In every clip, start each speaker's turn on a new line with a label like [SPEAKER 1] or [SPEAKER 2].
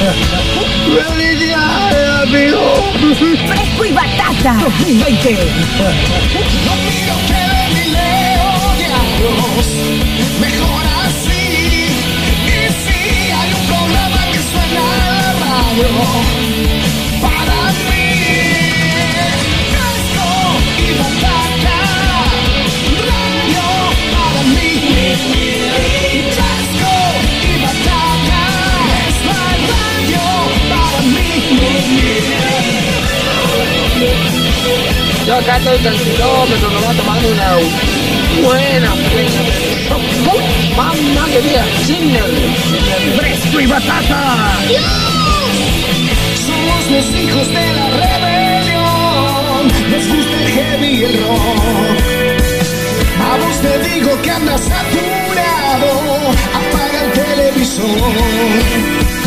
[SPEAKER 1] ¡Felicidades, amigo!
[SPEAKER 2] Fresco y batata 2020.
[SPEAKER 3] No quiero que de mi leo diablos, mejor así. Si hay un que suena para mí, fresco y batata,
[SPEAKER 1] Yo acá estoy en el kilómetro, me va tomando una buena Mamma mía, Chimney.
[SPEAKER 2] Fresco y batata.
[SPEAKER 3] Somos los hijos de la rebelión. Nos gusta el heavy y el rock. A vos te digo que andas apurado. Apaga el televisor.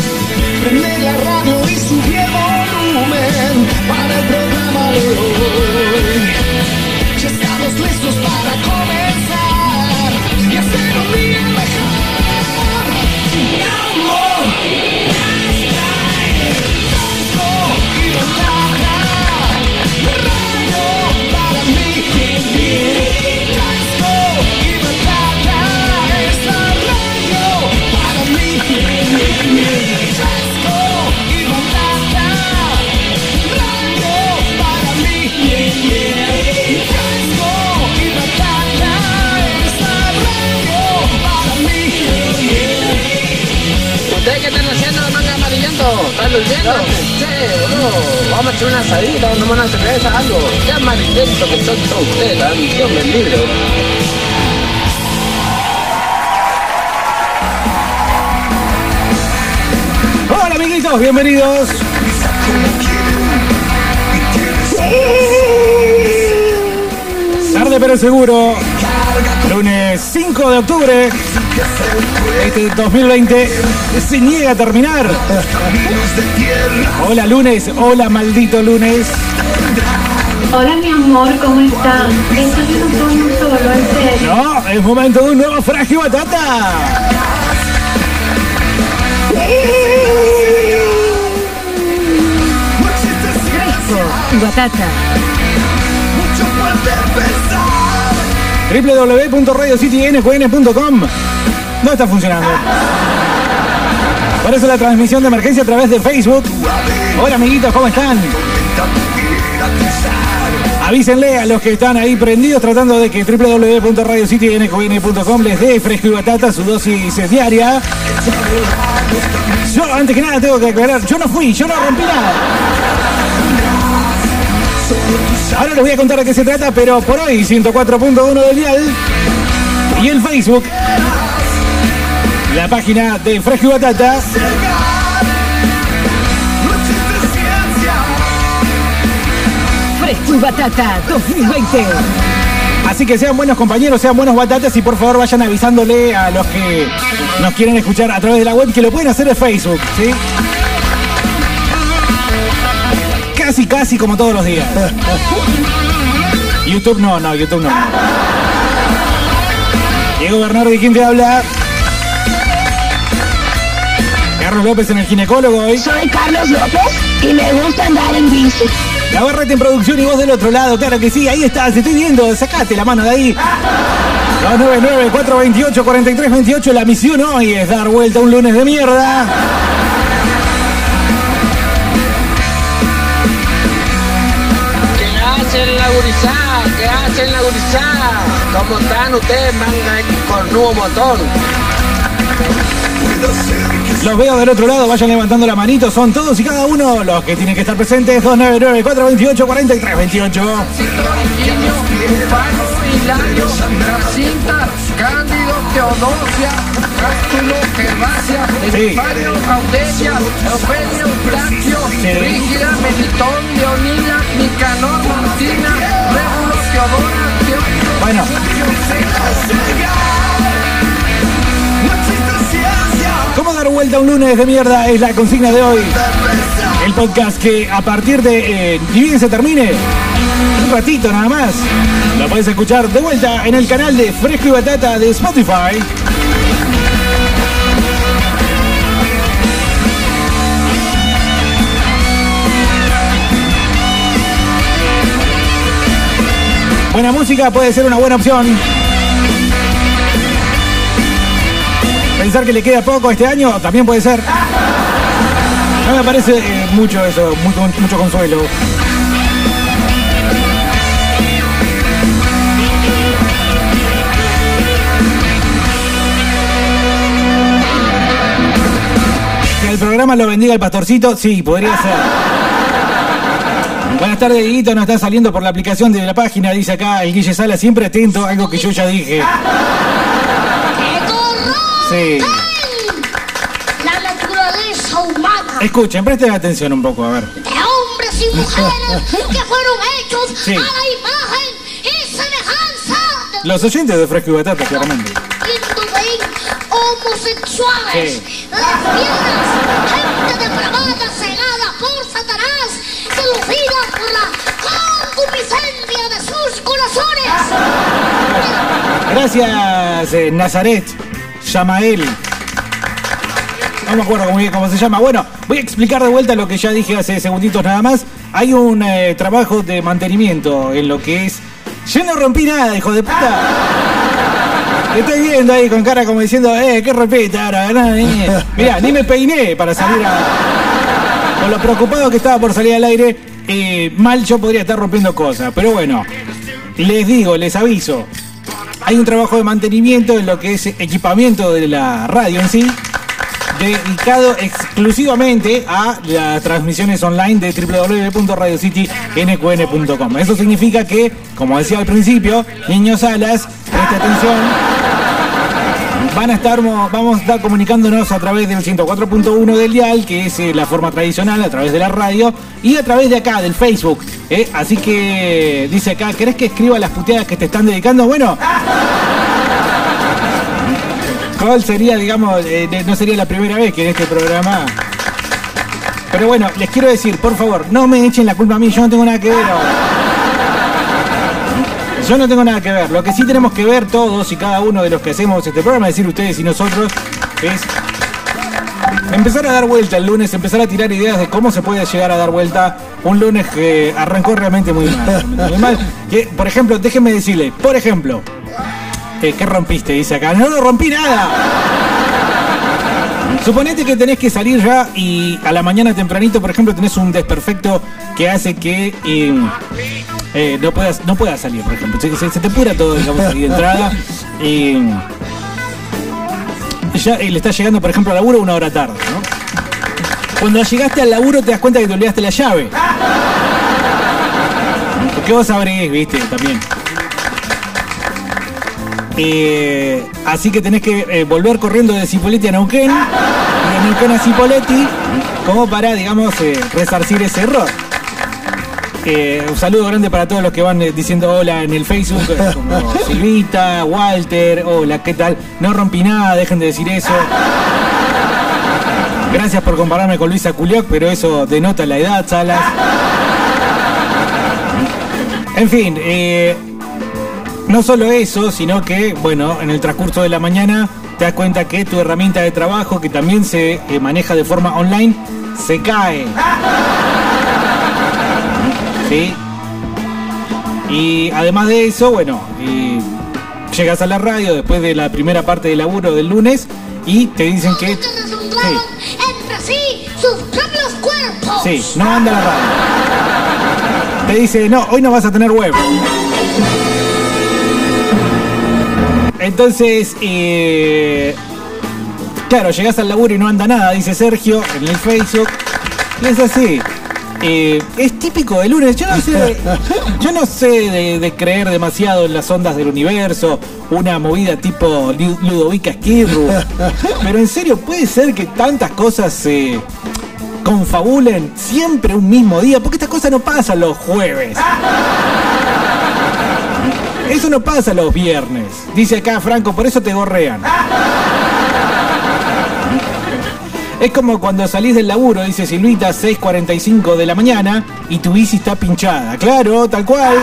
[SPEAKER 3] Prende la radio y sube el volumen para el programa de hoy. Ya estamos listos para comenzar y hacer un día mejor.
[SPEAKER 1] Amarillento? ¿Están durmiendo? Sí, boludo. Vamos a echar una asadita, vamos a tomar una cerveza, algo. Qué amarillento que son todos ustedes, la Dios me libre.
[SPEAKER 4] Hola amiguitos, bienvenidos. Tarde pero seguro. Lunes 5 de octubre. Este 2020 se niega a terminar. Hola lunes, hola maldito lunes.
[SPEAKER 5] Hola mi amor, ¿cómo están? Esto es un tono solo, en serio.
[SPEAKER 4] No, es momento de un nuevo frágil batata.
[SPEAKER 2] Y batata.
[SPEAKER 4] www.radiocitynqn.com No está funcionando. Por eso la transmisión de emergencia a través de Facebook. Hola amiguitos, ¿cómo están? Avísenle a los que están ahí prendidos tratando de que www.radiocitynqn.com les dé fresco y batata su dosis diaria. Yo, antes que nada, tengo que aclarar, yo no fui, yo no rompí nada. Ahora les voy a contar de qué se trata, pero por hoy 104.1 del dial y el Facebook, la página de Fresco y Batata.
[SPEAKER 2] Fresco y batata 2020.
[SPEAKER 4] Así que sean buenos compañeros, sean buenos batatas y por favor vayan avisándole a los que nos quieren escuchar a través de la web que lo pueden hacer en Facebook, ¿sí? Casi, casi como todos los días. YouTube no, no, YouTube no. Diego Bernardi, ¿quién te habla? Carlos López en el ginecólogo hoy.
[SPEAKER 6] Soy Carlos López y me gusta andar en bici.
[SPEAKER 4] La Barrete en producción y vos del otro lado, claro que sí, ahí estás, te estoy viendo, sacate la mano de ahí. 299-428-4328, la misión hoy es dar vuelta un lunes de mierda.
[SPEAKER 1] Gurizada? ¿Qué hacen la gurizada? ¿Cómo están ustedes, manga con nuevo motor?
[SPEAKER 4] Los veo del otro lado, vayan levantando la manito, son todos y cada uno los que tienen que estar presentes. 299-428-4328.
[SPEAKER 1] Virginio, Pablo, Hilario, Jacinta, Cándido, Teodosia, Cástulo, Gervasia. Epifanio, Audelia, Eufemio, Placio, Brígida, Melitón, Leonila, Nicanor, Martina, Rémulo, Teodora, Teófilo,
[SPEAKER 4] Bueno, ¿cómo dar vuelta un lunes de mierda? Es la consigna de hoy. El podcast que a partir de. Eh, ni bien se termine, ratito nada más. Lo puedes escuchar de vuelta en el canal de Fresco y Batata de Spotify. Buena música puede ser una buena opción. Pensar que le queda poco este año también puede ser. No me parece eh, mucho eso, mucho, mucho consuelo. El programa lo bendiga el pastorcito, sí, podría ser. Buenas tardes, Dieguito, nos está saliendo por la aplicación de la página, dice acá el Guille Sala, siempre atento, algo que yo ya dije. Sí.
[SPEAKER 7] La naturaleza humana
[SPEAKER 4] Escuchen, presten atención un poco, a ver.
[SPEAKER 7] de hombres y mujeres que fueron hechos
[SPEAKER 4] Sí.
[SPEAKER 7] a la imagen y semejanza de
[SPEAKER 4] Los oyentes de Fresco y Batata, claramente.
[SPEAKER 7] Ven homosexuales,
[SPEAKER 4] Sí.
[SPEAKER 7] lesbianas, gente depravada, cegada por Satanás, seducida por la concupiscencia de sus corazones.
[SPEAKER 4] Gracias, eh, Nazaret, Yamael. No me acuerdo muy bien cómo se llama. Bueno, voy a explicar de vuelta lo que ya dije hace segunditos nada más. Hay un eh, trabajo de mantenimiento en lo que es. Yo no rompí nada, hijo de puta. Estoy viendo ahí con cara como diciendo, eh, qué rompiste ahora, nada, eh. Mirá, ni me peiné para salir a. Con lo preocupado que estaba por salir al aire, eh, mal yo podría estar rompiendo cosas. Pero bueno, les digo, les aviso. Hay un trabajo de mantenimiento en lo que es equipamiento de la radio en sí, dedicado exclusivamente a las transmisiones online de www.radiocitynqn.com. Eso significa que, como decía al principio, niños alas, preste atención, van a estar, vamos a estar comunicándonos a través del 104.1 del dial, que es eh, la forma tradicional, a través de la radio, y a través de acá, del Facebook. ¿eh? Así que dice acá, ¿querés que escriba las puteadas que te están dedicando? Bueno. ¿Cuál sería, digamos, eh, no sería la primera vez que en este programa... Pero bueno, les quiero decir, por favor, no me echen la culpa a mí, yo no tengo nada que ver. Yo no tengo nada que ver. Lo que sí tenemos que ver todos y cada uno de los que hacemos este programa, es decir, ustedes y nosotros, es empezar a dar vuelta el lunes, empezar a tirar ideas de cómo se puede llegar a dar vuelta un lunes que arrancó realmente muy mal. muy mal. Que, por ejemplo, déjenme decirle, por ejemplo, eh, ¿qué rompiste? Dice acá, no, no rompí nada. Suponete que tenés que salir ya y a la mañana tempranito, por ejemplo, tenés un desperfecto que hace que eh, eh, no puedas no puedas salir, por ejemplo. Se, te pura todo, digamos, ahí de entrada. Ya le está llegando, por ejemplo, al laburo una hora tarde, ¿no? Cuando llegaste al laburo te das cuenta que te olvidaste la llave. Porque vos sabrés, viste, también. Eh, así que tenés que eh, volver corriendo de Cipolletti a Neuquén y de Neuquén a Cipolletti como para, digamos, eh, resarcir ese error. Un saludo grande para todos los que van diciendo hola en el Facebook, como Silvita, Walter, hola, ¿qué tal? No rompí nada, dejen de decir eso. Gracias por compararme con Luisa Culioc, pero eso denota la edad, Salas. En fin, eh, no solo eso, sino que, bueno, en el transcurso de la mañana te das cuenta que tu herramienta de trabajo, que también se eh, maneja de forma online, se cae. ¿Sí? Y además de eso, bueno, eh, llegas a la radio después de la primera parte del laburo del lunes y te dicen que...
[SPEAKER 7] resumbraban entre sí sus propios cuerpos.
[SPEAKER 4] Sí, no anda la radio. Te dice, no, hoy no vas a tener web. Entonces, eh, claro, llegás al laburo y no anda nada, dice Sergio en el Facebook. Y es así. Eh, es típico de lunes. Yo no sé, yo no sé de, de creer demasiado en las ondas del universo, una movida tipo Lu- Ludovica Esquirru. Pero en serio, puede ser que tantas cosas se confabulen siempre un mismo día, porque estas cosas no pasan los jueves. Eso no pasa los viernes. Dice acá Franco, por eso te gorrean. Es como cuando salís del laburo, dice Silvita, 6.45 de la mañana y tu bici está pinchada. Claro, tal cual.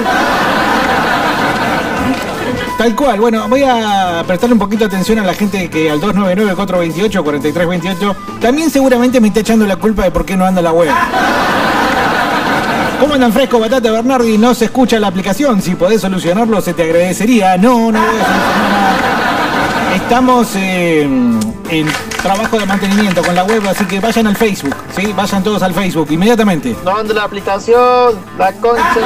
[SPEAKER 4] Tal cual. Bueno, voy a prestarle un poquito de atención a la gente que al 299-428-4328 también seguramente me está echando la culpa de por qué no anda la web. ¿Cómo andan fresco, Batata Bernardi? No se escucha la aplicación. Si podés solucionarlo, se te agradecería. No, no voy a solucionar nada. Estamos eh, en trabajo de mantenimiento con la web, así que vayan al Facebook, ¿sí? Vayan todos al Facebook inmediatamente.
[SPEAKER 8] No ando la aplicación, la concha de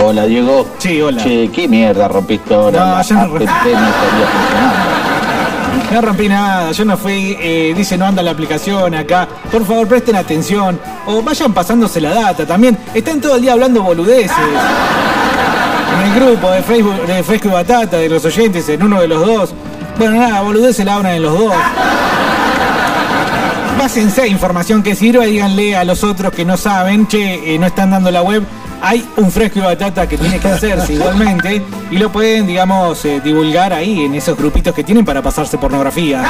[SPEAKER 9] Hola Diego.
[SPEAKER 4] Sí, hola.
[SPEAKER 9] Che, qué mierda rompiste ahora.
[SPEAKER 4] No,
[SPEAKER 9] La app no
[SPEAKER 4] rompí. No rompí nada, yo no fui, eh, dice no anda la aplicación acá. Por favor, presten atención. O vayan pasándose la data también. Están todo el día hablando boludeces. En el grupo de Facebook de Fresco y Batata, de los oyentes, en uno de los dos. Bueno, nada, boludeces la hablan en los dos. Pásense información que sirva y díganle a los otros que no saben, che, eh, no están dando la web. Hay un fresco y batata que tiene que hacerse igualmente y lo pueden, digamos, eh, divulgar ahí en esos grupitos que tienen para pasarse pornografía.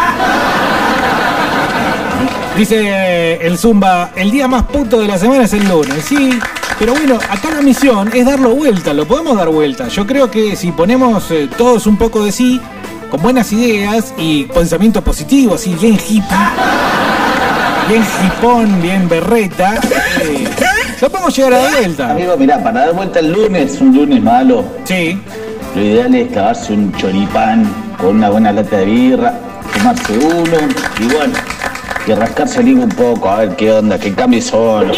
[SPEAKER 4] Dice eh, el Zumba, el día más puto de la semana es el lunes. Sí, pero bueno, acá la misión es darlo vuelta, lo podemos dar vuelta. Yo creo que si ponemos eh, todos un poco de sí, con buenas ideas y pensamiento positivo, así bien hippie, bien hipón, bien berreta, eh, lo podemos llegar a dar vuelta.
[SPEAKER 9] Amigo, mirá, para dar vuelta el lunes, un lunes malo,
[SPEAKER 4] Sí,
[SPEAKER 9] lo ideal es clavarse un choripán con una buena lata de birra, tomarse uno y bueno, y rascarse el higo un poco, a ver qué onda, qué cambios son.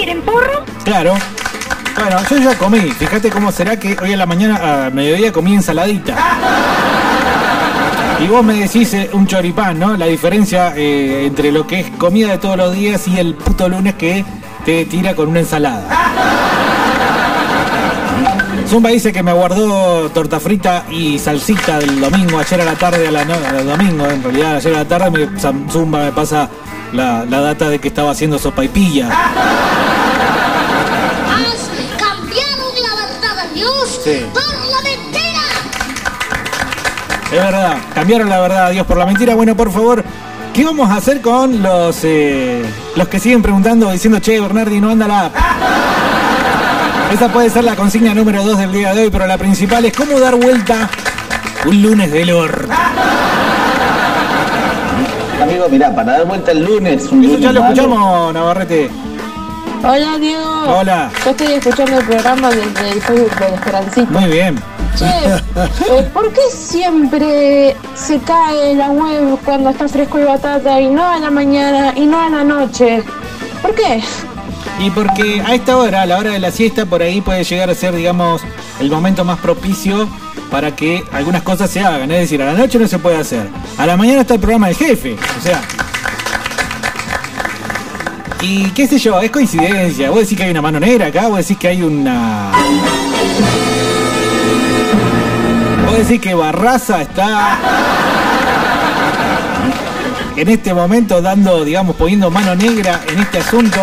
[SPEAKER 4] claro. Bueno, yo ya comí. Fíjate cómo será que hoy a la mañana, a mediodía, comí ensaladita. Y vos me decís eh, un choripán, ¿no? La diferencia eh, entre lo que es comida de todos los días y el puto lunes que te tira con una ensalada. Zumba dice que me guardó torta frita y salsita del domingo, ayer a la tarde, a la no, al domingo, en realidad ayer a la tarde me- Zumba me pasa la, la data de que estaba haciendo sopa y pilla.
[SPEAKER 7] Has cambiado la verdad Dios
[SPEAKER 4] Sí.
[SPEAKER 7] por la mentira.
[SPEAKER 4] Es verdad, cambiaron la verdad a Dios por la mentira. Bueno, por favor, ¿qué vamos a hacer con los eh, los que siguen preguntando diciendo, che, Bernardi, no anda la app? Esa puede ser la consigna número 2 del día de hoy, pero la principal es cómo dar vuelta un lunes del orto.
[SPEAKER 9] Amigo, mirá, para dar vuelta el lunes, un
[SPEAKER 4] Eso
[SPEAKER 9] lunes
[SPEAKER 4] ya lo escuchamos, Navarrete.
[SPEAKER 10] Hola Diego.
[SPEAKER 4] Hola.
[SPEAKER 10] Yo estoy escuchando el programa desde el Facebook de Esperancita.
[SPEAKER 4] Muy bien.
[SPEAKER 10] Che, eh, ¿por qué siempre se cae la web cuando está fresco y batata y no a la mañana y no a la noche? ¿Por qué?
[SPEAKER 4] Y porque a esta hora, a la hora de la siesta, por ahí puede llegar a ser, digamos, el momento más propicio para que algunas cosas se hagan. Es decir, a la noche no se puede hacer. A la mañana está el programa del jefe. O sea. Y qué sé yo, es coincidencia. Vos decís que hay una mano negra acá, vos decís que hay una. Vos decís que Barraza está en este momento dando, digamos, poniendo mano negra en este asunto.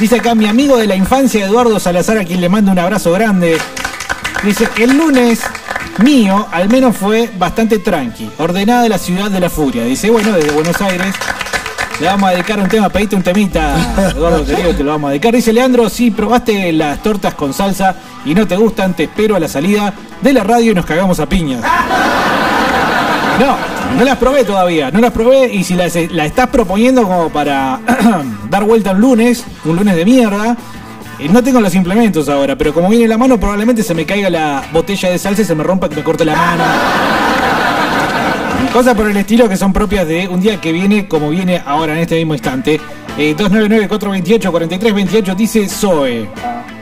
[SPEAKER 4] Dice acá mi amigo de la infancia, Eduardo Salazar, a quien le mando un abrazo grande. Dice, el lunes mío al menos fue bastante tranqui, ordenada la ciudad de la furia. Dice, bueno, desde Buenos Aires le vamos a dedicar un tema, pedite un temita, Eduardo querido, te lo vamos a dedicar. Dice Leandro, si probaste las tortas con salsa y no te gustan, te espero a la salida de la radio y nos cagamos a piñas. No, no las probé todavía, no las probé y si las la estás proponiendo como para dar vuelta un lunes, un lunes de mierda, eh, no tengo los implementos ahora, pero como viene la mano probablemente se me caiga la botella de salsa y se me rompa que me corte la mano. Cosas por el estilo que son propias de un día que viene como viene ahora en este mismo instante. Eh, 299-428-4328 dice Zoe.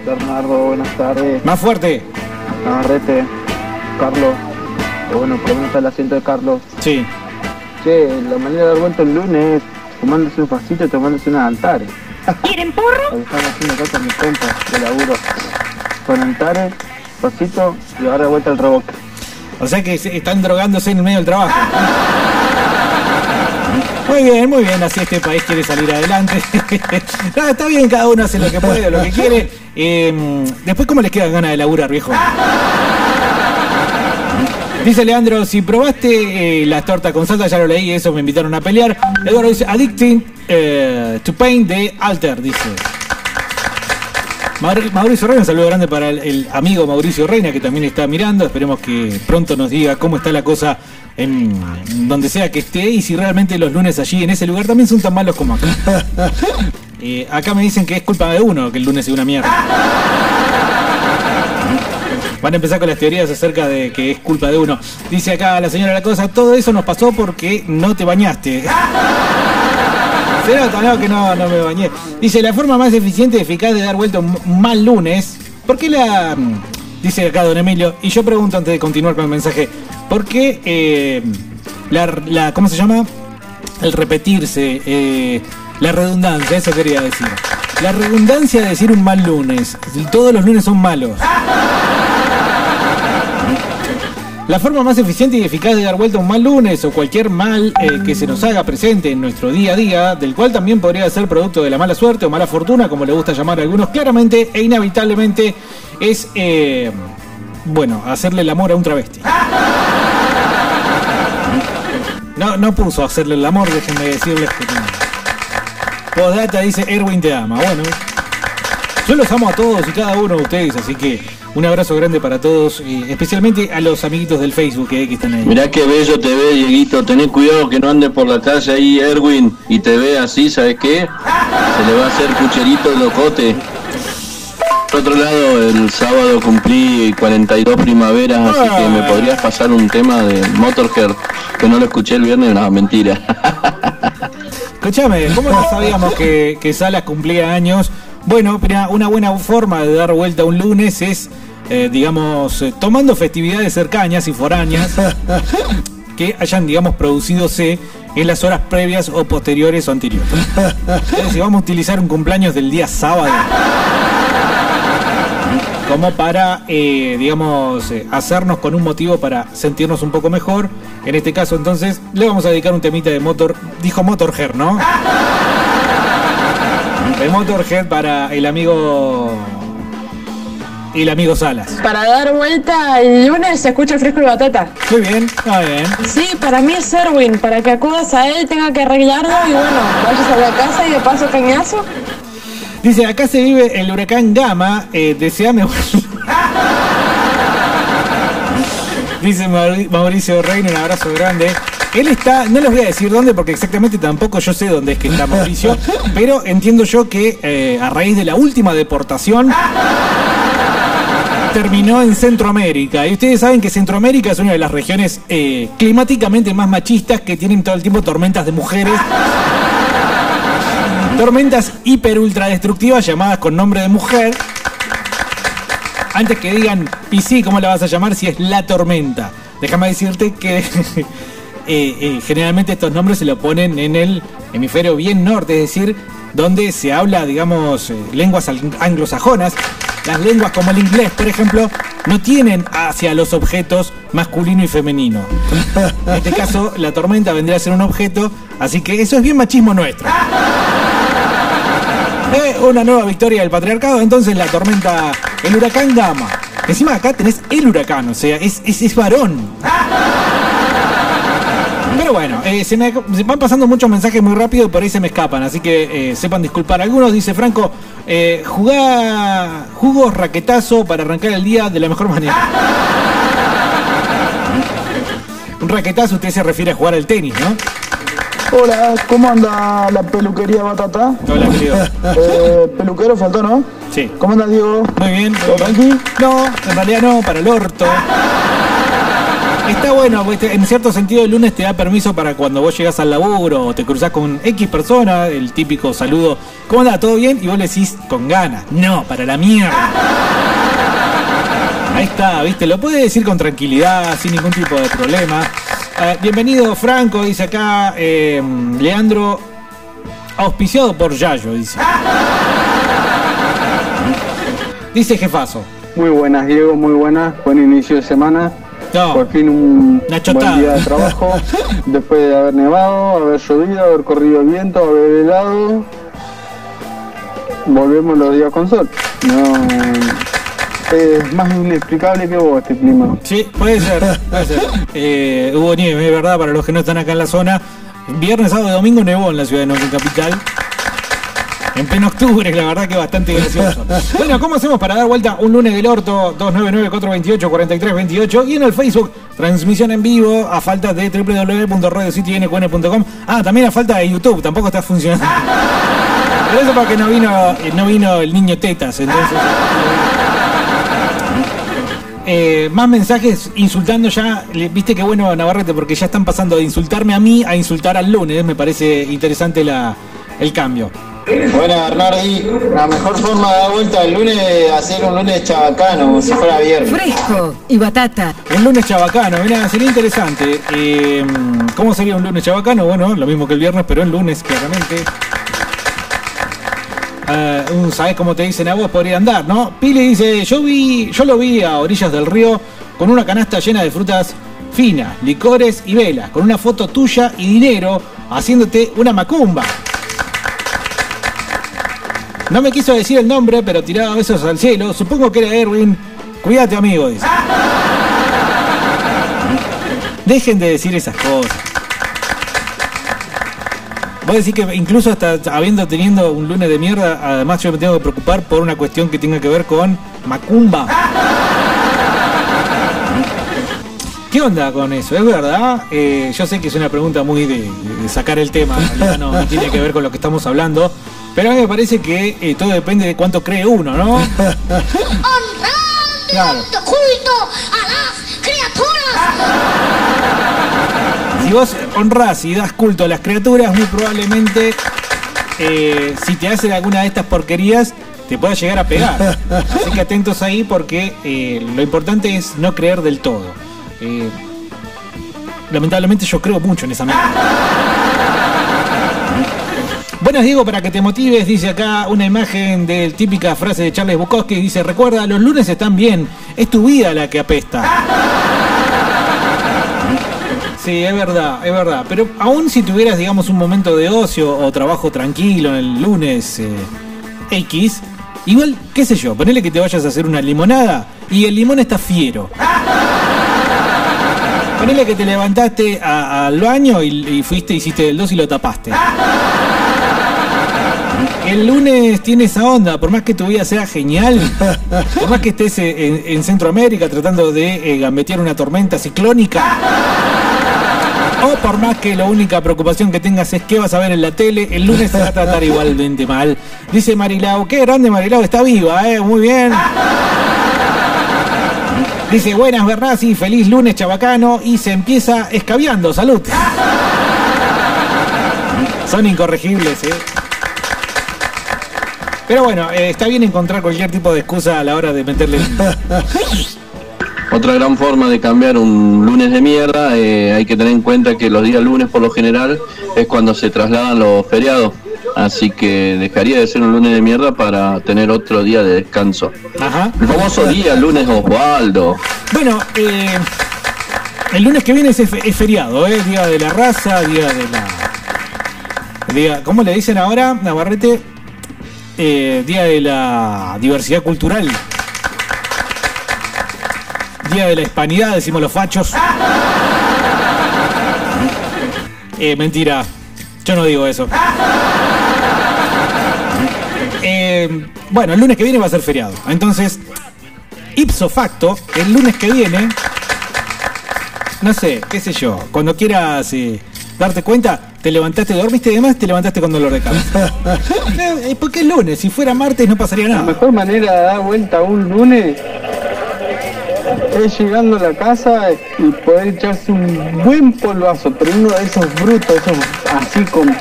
[SPEAKER 11] Bernardo, buenas tardes.
[SPEAKER 4] Más fuerte.
[SPEAKER 11] Navarrete, Carlos. Bueno, pregunta el asiento de Carlos.
[SPEAKER 4] Sí.
[SPEAKER 11] Che, la manera de dar vuelta el lunes es tomándose un pasito y tomándose unos altares.
[SPEAKER 6] ¿Quieren porro?
[SPEAKER 11] Están haciendo con mis compas de laburo. Con altares, pasito y ahora de vuelta al reboque.
[SPEAKER 4] O sea que están drogándose en el medio del trabajo. Muy bien, muy bien, así este país quiere salir adelante. No, está bien, cada uno hace lo que puede, lo que quiere. Eh, después, ¿cómo les quedan ganas de laburar, viejo? Dice Leandro, si probaste eh, las tortas con salsa, ya lo leí, eso me invitaron a pelear. Eduardo dice, Addicting eh, to Pain de Alter, dice. Maur- Mauricio Reina, un saludo grande para el, el amigo Mauricio Reina que también está mirando. Esperemos que pronto nos diga cómo está la cosa en donde sea que esté y si realmente los lunes allí en ese lugar también son tan malos como acá. Eh, acá me dicen que es culpa de uno que el lunes es una mierda. Van a empezar con las teorías acerca de que es culpa de uno. Dice acá la señora La Cosa, todo eso nos pasó porque no te bañaste. Se nota, no, que no, no me bañé. Dice, la forma más eficiente y eficaz de dar vuelta un mal lunes, ¿por qué la...? Dice acá don Emilio, y yo pregunto antes de continuar con el mensaje, ¿por qué eh, la, la- ¿Cómo se llama? El repetirse, eh, la redundancia, eso quería decir. La redundancia de decir un mal lunes. Todos los lunes son malos. La forma más eficiente y eficaz de dar vuelta a un mal lunes o cualquier mal eh, que se nos haga presente en nuestro día a día, del cual también podría ser producto de la mala suerte o mala fortuna, como le gusta llamar a algunos, claramente e inevitablemente es, eh, bueno, hacerle el amor a un travesti. No, no puso hacerle el amor, déjenme decirles que no. Dice Erwin te ama. Bueno, yo los amo a todos y cada uno de ustedes, así que un abrazo grande para todos, y especialmente a los amiguitos del Facebook eh, que están ahí.
[SPEAKER 12] Mirá qué bello te ve, Dieguito. Tenés cuidado que no ande por la calle ahí, Erwin, y te ve así, ¿sabes qué? Se le va a hacer pucherito el locote. Por otro lado, el sábado cumplí 42 primaveras, así que me podrías pasar un tema de Motorhead que no lo escuché el viernes, no, mentira.
[SPEAKER 4] Escúchame, ¿cómo no sabíamos que, que Salas cumplía años? Bueno, una buena forma de dar vuelta un lunes es, eh, digamos, eh, tomando festividades cercanas y foráneas que hayan, digamos, producídose en las horas previas o posteriores o anteriores. Entonces, si vamos a utilizar un cumpleaños del día sábado como para, eh, digamos, eh, hacernos con un motivo para sentirnos un poco mejor. En este caso, entonces, le vamos a dedicar un temita de motor, dijo Motorhead, ¿no? De Motorhead para el amigo. El amigo Salas.
[SPEAKER 10] Para dar vuelta el lunes se escucha el fresco y batata.
[SPEAKER 4] Muy bien, muy bien.
[SPEAKER 10] Sí, para mí es Erwin, para que acudas a él, tenga que arreglarlo y bueno, vayas a la casa y de paso cañazo.
[SPEAKER 4] Dice, acá se vive el huracán Gama, eh, deseame... Dice Mauri- Mauricio Reino, un abrazo grande. Él está, no les voy a decir dónde porque exactamente tampoco yo sé dónde es que está Mauricio, pero entiendo yo que eh, a raíz de la última deportación terminó en Centroamérica. Y ustedes saben que Centroamérica es una de las regiones eh, climáticamente más machistas que tienen todo el tiempo tormentas de mujeres. Tormentas hiper ultra destructivas llamadas con nombre de mujer. Antes que digan, y sí, ¿cómo la vas a llamar si es la tormenta? Déjame decirte que eh, eh, generalmente estos nombres se lo ponen en el hemisferio bien norte, es decir, donde se habla, digamos, eh, lenguas anglosajonas. Las lenguas como el inglés, por ejemplo, no tienen hacia los objetos masculino y femenino. En este caso, la tormenta vendría a ser un objeto, así que eso es bien machismo nuestro. Eh, una nueva victoria del patriarcado, entonces la tormenta, el huracán Gama. Encima acá tenés el huracán, o sea, es, es, es varón. Pero bueno, eh, se me se van pasando muchos mensajes muy rápido y por ahí se me escapan, así que eh, sepan disculpar. Algunos dice Franco, eh, jugá jugos raquetazo para arrancar el día de la mejor manera. Un raquetazo usted se refiere a jugar al tenis, ¿no?
[SPEAKER 11] Hola, ¿cómo anda la peluquería Batata?
[SPEAKER 4] Hola, querido.
[SPEAKER 11] Eh, peluquero faltó, ¿no?
[SPEAKER 4] Sí.
[SPEAKER 11] ¿Cómo andas, Diego?
[SPEAKER 4] Muy bien.
[SPEAKER 11] ¿Todo tranqui?
[SPEAKER 4] No, en realidad no, para el orto. Está bueno, pues, te- en cierto sentido el lunes te da permiso para cuando vos llegás al laburo o te cruzás con X persona, el típico saludo, ¿cómo anda? ¿Todo bien? Y vos le decís con ganas. No, para la mierda. Ahí está, viste, lo puedes decir con tranquilidad, sin ningún tipo de problema. Eh, bienvenido Franco, dice acá eh, Leandro, auspiciado por Yayo, dice. Dice jefazo.
[SPEAKER 11] Muy buenas, Diego, muy buenas. Buen inicio de semana.
[SPEAKER 4] No.
[SPEAKER 11] Por fin un buen día de trabajo. Después de haber nevado, haber llovido, haber corrido el viento, haber helado. Volvemos los días con sol. No, es más inexplicable que vos este clima.
[SPEAKER 4] Sí, puede ser, puede ser. Eh, hubo nieve, es verdad, para los que no están acá en la zona. Viernes, sábado y domingo nevó en la ciudad de Neuquén Capital. En pleno octubre, la verdad que bastante gracioso. Bueno, ¿cómo hacemos para dar vuelta un lunes del orto? 299-428-4328 y en el Facebook, transmisión en vivo a falta de www.radiocitynqn.com. Ah, también a falta de YouTube, tampoco está funcionando. Pero eso porque no vino, no vino el niño tetas, entonces. Eh, más mensajes insultando ya. Viste qué bueno Navarrete, porque ya están pasando de insultarme a mí a insultar al lunes. Me parece interesante la, el cambio.
[SPEAKER 11] Bueno, Bernardi, la mejor forma de dar vuelta el lunes es hacer un lunes chabacano, como si fuera viernes.
[SPEAKER 2] Fresco y batata.
[SPEAKER 4] El lunes chabacano, mira, sería interesante. Eh, ¿Cómo sería un lunes chabacano? Bueno, lo mismo que el viernes, pero el lunes, claramente. Un, ¿Sabes cómo te dicen a vos? Podría andar, ¿no? Pili dice, yo vi, yo lo vi a orillas del río con una canasta llena de frutas finas, licores y velas, con una foto tuya y dinero haciéndote una macumba. No me quiso decir el nombre, pero tiraba besos al cielo. Supongo que era Erwin. Cuídate, amigo, dice. Dejen de decir esas cosas. Voy a decir que incluso hasta habiendo teniendo un lunes de mierda, además yo me tengo que preocupar por una cuestión que tenga que ver con Macumba. ¿Qué onda con eso? ¿Es verdad? Eh, yo sé que es una pregunta muy de, sacar el tema, no tiene que ver con lo que estamos hablando, pero a mí me parece que eh, todo depende de cuánto cree uno, ¿no?
[SPEAKER 7] Honrando
[SPEAKER 4] Claro.
[SPEAKER 7] culto a las criaturas.
[SPEAKER 4] Si vos honrás y das culto a las criaturas, muy probablemente eh, si te hacen alguna de estas porquerías, te pueda llegar a pegar. Así que atentos ahí porque eh, lo importante es no creer del todo. Lamentablemente yo creo mucho en esa mierda. Buenas Diego, para que te motives, dice acá una imagen de típica frase de Charles Bukowski, dice, recuerda, los lunes están bien, es tu vida la que apesta. Sí, es verdad, es verdad. Pero aún si tuvieras, digamos, un momento de ocio o trabajo tranquilo el lunes eh, X, igual, qué sé yo, ponele que te vayas a hacer una limonada y el limón está fiero. Ponele que te levantaste a- al baño y, y fuiste, hiciste el 2 y lo tapaste. El lunes tiene esa onda, por más que tu vida sea genial, por más que estés en, en Centroamérica tratando de eh, gambetear una tormenta ciclónica, o por más que la única preocupación que tengas es qué vas a ver en la tele, el lunes te va a tratar igualmente mal. Dice Marilau, qué grande Marilau, está viva, eh, muy bien. Dice, buenas Bernasi, feliz lunes chabacano y se empieza escabeando, salud. Son incorregibles, eh. Pero bueno, eh, está bien encontrar cualquier tipo de excusa a la hora de meterle...
[SPEAKER 12] Otra gran forma de cambiar un lunes de mierda, eh, hay que tener en cuenta que los días lunes por lo general es cuando se trasladan los feriados. Así que dejaría de ser un lunes de mierda para tener otro día de descanso.
[SPEAKER 4] Ajá.
[SPEAKER 12] El famoso día lunes Osvaldo.
[SPEAKER 4] Bueno, eh, el lunes que viene es, fe- es feriado, ¿eh? Día de la raza, día de la... Día, ¿Cómo le dicen ahora, Navarrete? Eh, día de la diversidad cultural. Día de la hispanidad, decimos los fachos. Eh, mentira, yo no digo eso. Eh, bueno, el lunes que viene va a ser feriado. Entonces, ipso facto, el lunes que viene, no sé, qué sé yo, cuando quieras eh, darte cuenta, te levantaste, dormiste y demás, te levantaste con dolor de cabeza. Eh, porque es lunes, si fuera martes no pasaría
[SPEAKER 11] La
[SPEAKER 4] nada.
[SPEAKER 11] mejor manera de dar vuelta un lunes es llegando a la casa y poder echarse un buen polvazo, pero uno de esos brutos, esos así con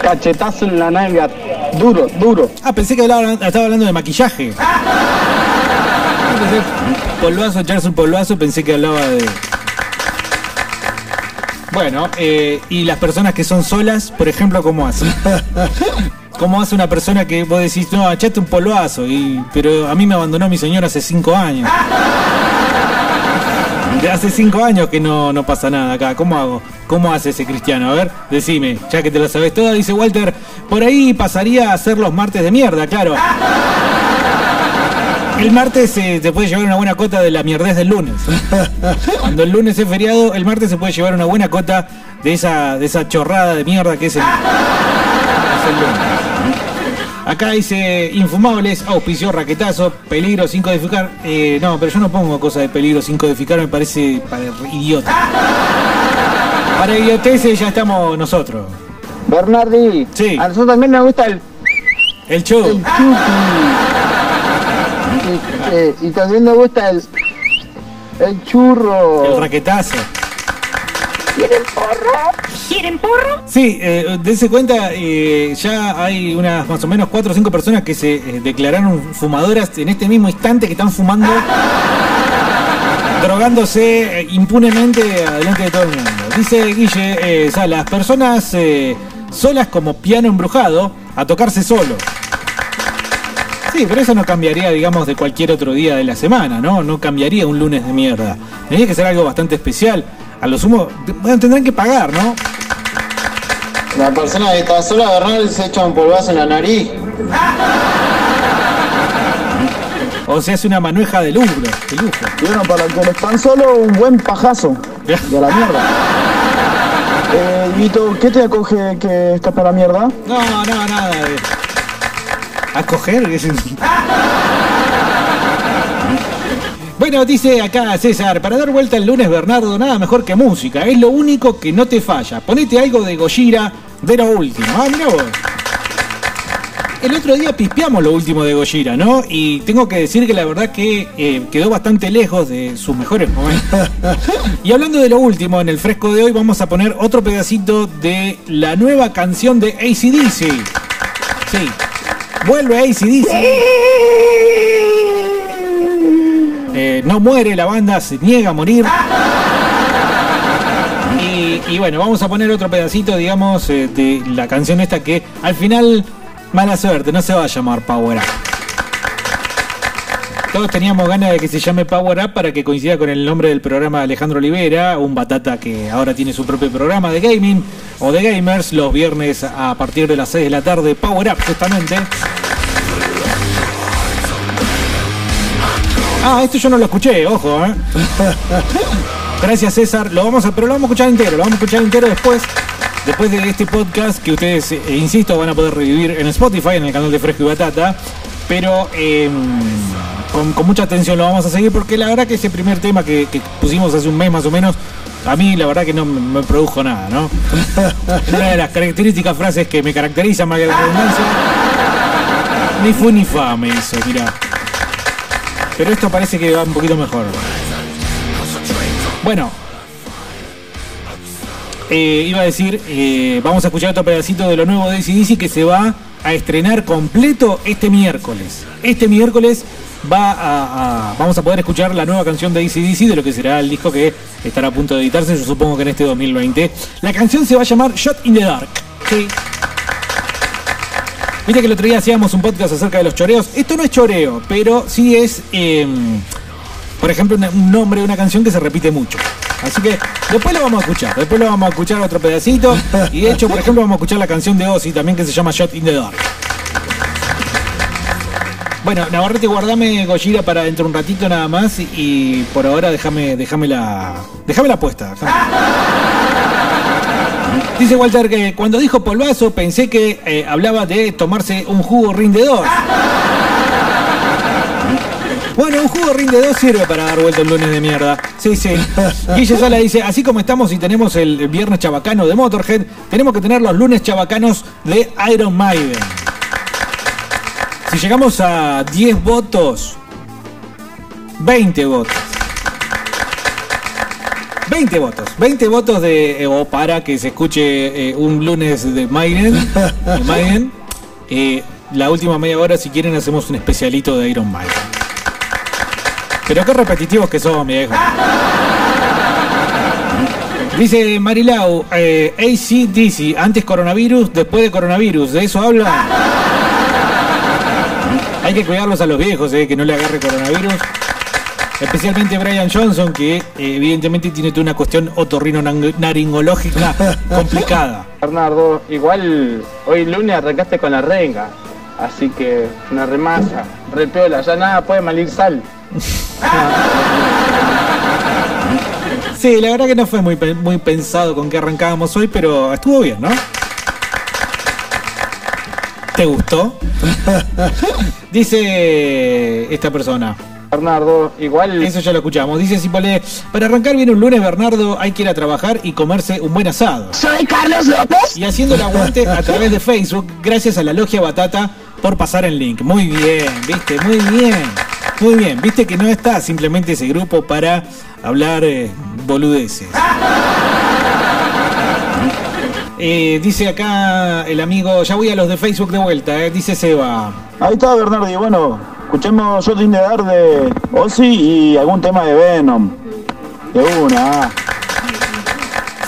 [SPEAKER 11] cachetazo en la nalga, duro, duro.
[SPEAKER 4] Ah, pensé que hablaba- estaba hablando de maquillaje. Polvazo, echarse un polvazo, pensé que hablaba de... Bueno, eh, y las personas que son solas, por ejemplo, ¿cómo hacen? ¿Cómo hace una persona que vos decís, no, echate un polvazo? Y, pero a mí me abandonó mi señora hace cinco años. De hace cinco años que no, no pasa nada acá. ¿Cómo hago? ¿Cómo hace ese cristiano? A ver, decime, ya que te lo sabes todo, dice Walter, por ahí pasaría a ser los martes de mierda, claro. El martes eh, te puede llevar una buena cota de la mierdez del lunes. Cuando el lunes es feriado, el martes se puede llevar una buena cota de esa, de esa chorrada de mierda que es el, es el lunes. Acá dice infumables, auspicio, raquetazo, peligro sin codificar. Eh, no, pero yo no pongo cosas de peligro sin codificar, me parece para idiota. Para idioteces ya estamos nosotros.
[SPEAKER 11] Bernardi,
[SPEAKER 4] Sí.
[SPEAKER 11] a nosotros también nos gusta el,
[SPEAKER 4] El show.
[SPEAKER 11] el chupi. Y, eh, y también nos gusta el, el churro.
[SPEAKER 4] El raquetazo.
[SPEAKER 6] ¿Quieren porro? ¿Quieren porro?
[SPEAKER 4] Sí, eh, dense cuenta, eh, ya hay unas más o menos 4 o 5 personas que se eh, declararon fumadoras en este mismo instante que están fumando, drogándose eh, impunemente adelante de todo el mundo. Dice Guille eh, Salas, personas eh, solas como piano embrujado a tocarse solo. Sí, pero eso no cambiaría, digamos, de cualquier otro día de la semana, ¿no? No cambiaría un lunes de mierda. Tendría que ser algo bastante especial. A lo sumo, bueno, tendrán que pagar, ¿no?
[SPEAKER 11] La persona que está sola, Bernardi, se echa un polvazo en la nariz.
[SPEAKER 4] O sea, es una manueja de lujo, de lujo.
[SPEAKER 11] Y bueno, para que están solo, un buen pajazo. De la mierda. Eh, Vito, ¿qué te acoge que estás para la mierda?
[SPEAKER 4] No, no, nada. ¿A coger? Bueno, dice acá César, para dar vuelta el lunes, Bernardo, nada mejor que música. Es lo único que no te falla. Ponete algo de Gojira de lo último. Ah, mira vos. El otro día pispeamos lo último de Gojira, ¿no? Y tengo que decir que la verdad que eh, quedó bastante lejos de sus mejores momentos. y hablando de lo último, en el fresco de hoy vamos a poner otro pedacito de la nueva canción de ACDC. Sí. Vuelve ACDC. Eh, no muere la banda, se niega a morir. Y, bueno, vamos a poner otro pedacito, digamos, eh, de la canción esta que al final, mala suerte, no se va a llamar Power Up. Todos teníamos ganas de que se llame Power Up para que coincida con el nombre del programa de Alejandro Olivera, un batata que ahora tiene su propio programa de gaming o de gamers los viernes a partir de las 6 de la tarde. Power Up, justamente. Ah, esto yo no lo escuché, ojo, ¿eh? Gracias César, lo vamos a, pero lo vamos a escuchar entero, lo vamos a escuchar entero después, después de este podcast que ustedes, eh, insisto, van a poder revivir en Spotify, en el canal de Fresco y Batata, pero eh, con, con mucha atención lo vamos a seguir porque la verdad que ese primer tema que, que pusimos hace un mes más o menos, a mí la verdad que no me, produjo nada, ¿no? Una de las características frases que me caracterizan, más que la redundancia, ni fu ni fa me hizo, mirá. Pero esto parece que va un poquito mejor. Bueno. Eh, iba a decir, eh, vamos a escuchar otro pedacito de lo nuevo de ACDC que se va a estrenar completo este miércoles. Este miércoles va a, vamos a poder escuchar la nueva canción de ACDC de lo que será el disco que estará a punto de editarse, yo supongo que en este 2020. La canción se va a llamar Shot in the Dark. Sí. Viste que el otro día hacíamos un podcast acerca de los choreos. Esto no es choreo, pero sí es, eh, por ejemplo, un nombre de una canción que se repite mucho. Así que después lo vamos a escuchar. Después lo vamos a escuchar otro pedacito. Y de hecho, por ejemplo, vamos a escuchar la canción de Ozzy también que se llama Shot in the Dark. Bueno, Navarrete, guardame Gojira para dentro de un ratito nada más y, por ahora déjame, déjame la. Déjame la puesta. Dice Walter que cuando dijo polvazo pensé que eh, hablaba de tomarse un jugo rindedor. Bueno, un jugo rindedor sirve para dar vuelta el lunes de mierda. Sí, sí. Guille Sala dice, así como estamos y tenemos el viernes chabacano de Motorhead, tenemos que tener los lunes chabacanos de Iron Maiden. Si llegamos a 10 votos, 20 votos. 20 votos. 20 votos de eh, o para que se escuche eh, un lunes de Maiden. de Maiden. Eh, la última media hora, si quieren, hacemos un especialito de Iron Maiden. Pero qué repetitivos que somos, mi viejo. Dice Marilau, ACDC, antes coronavirus, después de coronavirus, ¿de eso habla? Hay que cuidarlos a los viejos, que no le agarre coronavirus. Especialmente Brian Johnson, que eh, evidentemente tiene toda una cuestión otorrino-naringológica complicada.
[SPEAKER 11] Bernardo, igual hoy lunes arrancaste con la renga. Así que una remasa, repiola, ya nada puede malir sal.
[SPEAKER 4] Sí, la verdad que no fue muy, muy pensado con que arrancábamos hoy, pero estuvo bien, ¿no? ¿Te gustó? Dice esta persona.
[SPEAKER 11] Bernardo, igual.
[SPEAKER 4] Eso ya lo escuchamos. Dice Cipolé, para arrancar bien un lunes, Bernardo, hay que ir a trabajar y comerse un buen asado.
[SPEAKER 6] Soy Carlos López.
[SPEAKER 4] Y haciendo el aguante a través de Facebook, gracias a la Logia Batata por pasar el link. Muy bien, viste, muy bien. Muy bien, viste que no está simplemente ese grupo para hablar eh, boludeces. Eh, dice acá el amigo, ya voy a los de Facebook de vuelta, eh, dice Seba.
[SPEAKER 9] Ahí está Bernardo, y bueno, escuchemos Shot in the Dark de Ozzy y algún tema de Venom. De una. ah.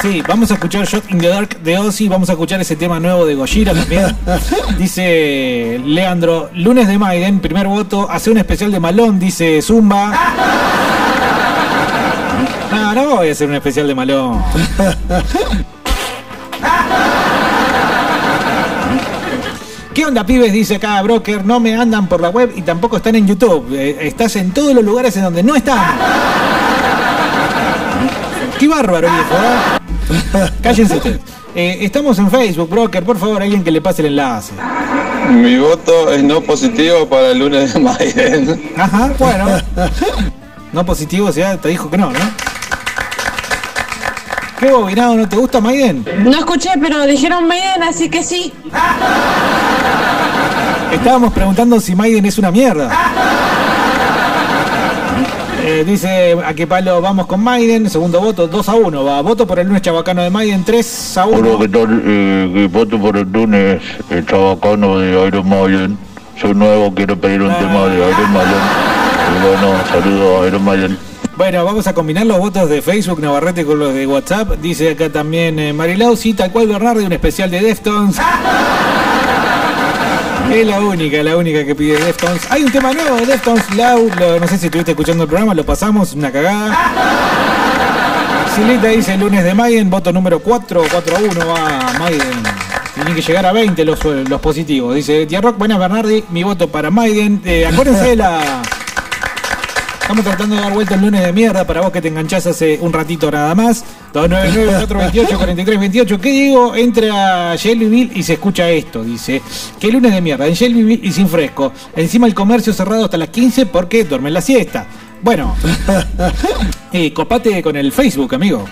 [SPEAKER 4] Sí, vamos a escuchar Shot in the Dark de Ozzy, vamos a escuchar ese tema nuevo de Gojira también. dice Leandro, lunes de Maiden, primer voto, hace un especial de Malón, dice Zumba. No, no voy a hacer un especial de Malón. onda, pibes? Dice acá Broker. No me andan por la web y tampoco están en YouTube. Eh, estás en todos los lugares en donde no están. Qué bárbaro, viejo. ¿eh? Cállense ustedes. Eh, estamos en Facebook, Broker. Por favor, alguien que le pase el enlace.
[SPEAKER 12] Mi voto es no positivo para el lunes de Maiden.
[SPEAKER 4] Ajá, bueno. No positivo, o sea, te dijo que no, ¿no? ¿Qué bobinado no te gusta, Maiden?
[SPEAKER 10] No escuché, pero dijeron Maiden, así que sí.
[SPEAKER 4] Estábamos preguntando si Maiden es una mierda. Eh, dice a qué palo vamos con Maiden, segundo voto, 2 a 1. Va, voto por el lunes chabacano de Maiden, 3 a 1.
[SPEAKER 13] Hola, ¿qué tal? Eh, voto por el lunes, el chabacano de Iron Maiden. Soy nuevo, quiero pedir un tema de Iron Maiden. Y bueno, saludos a Iron Maiden.
[SPEAKER 4] Bueno, vamos a combinar los votos de Facebook Navarrete con los de WhatsApp. Dice acá también eh, Marilau, sí, tal cual Bernardo un especial de Deftones. Es la única, la única que pide Deftones. Hay un tema nuevo de Deftones, Lau. lo- no sé si estuviste escuchando el programa, lo pasamos, una cagada. Silita dice lunes de Maiden, voto número 4, 4 a 1 va Maiden. Tienen que llegar a 20 los, los positivos. Dice Tia Rock, buenas Bernardi, mi voto para Maiden. Eh, acuérdense de la. Estamos tratando de dar vuelta el lunes de mierda para vos que te enganchás hace un ratito nada más. 299-428-4328. ¿Qué digo? Entra a Shelbyville y se escucha esto. Dice, ¿qué lunes de mierda? En Shelbyville y sin fresco. Encima el comercio cerrado hasta las 15 porque duermen la siesta. Bueno, eh, copate con el Facebook, amigo.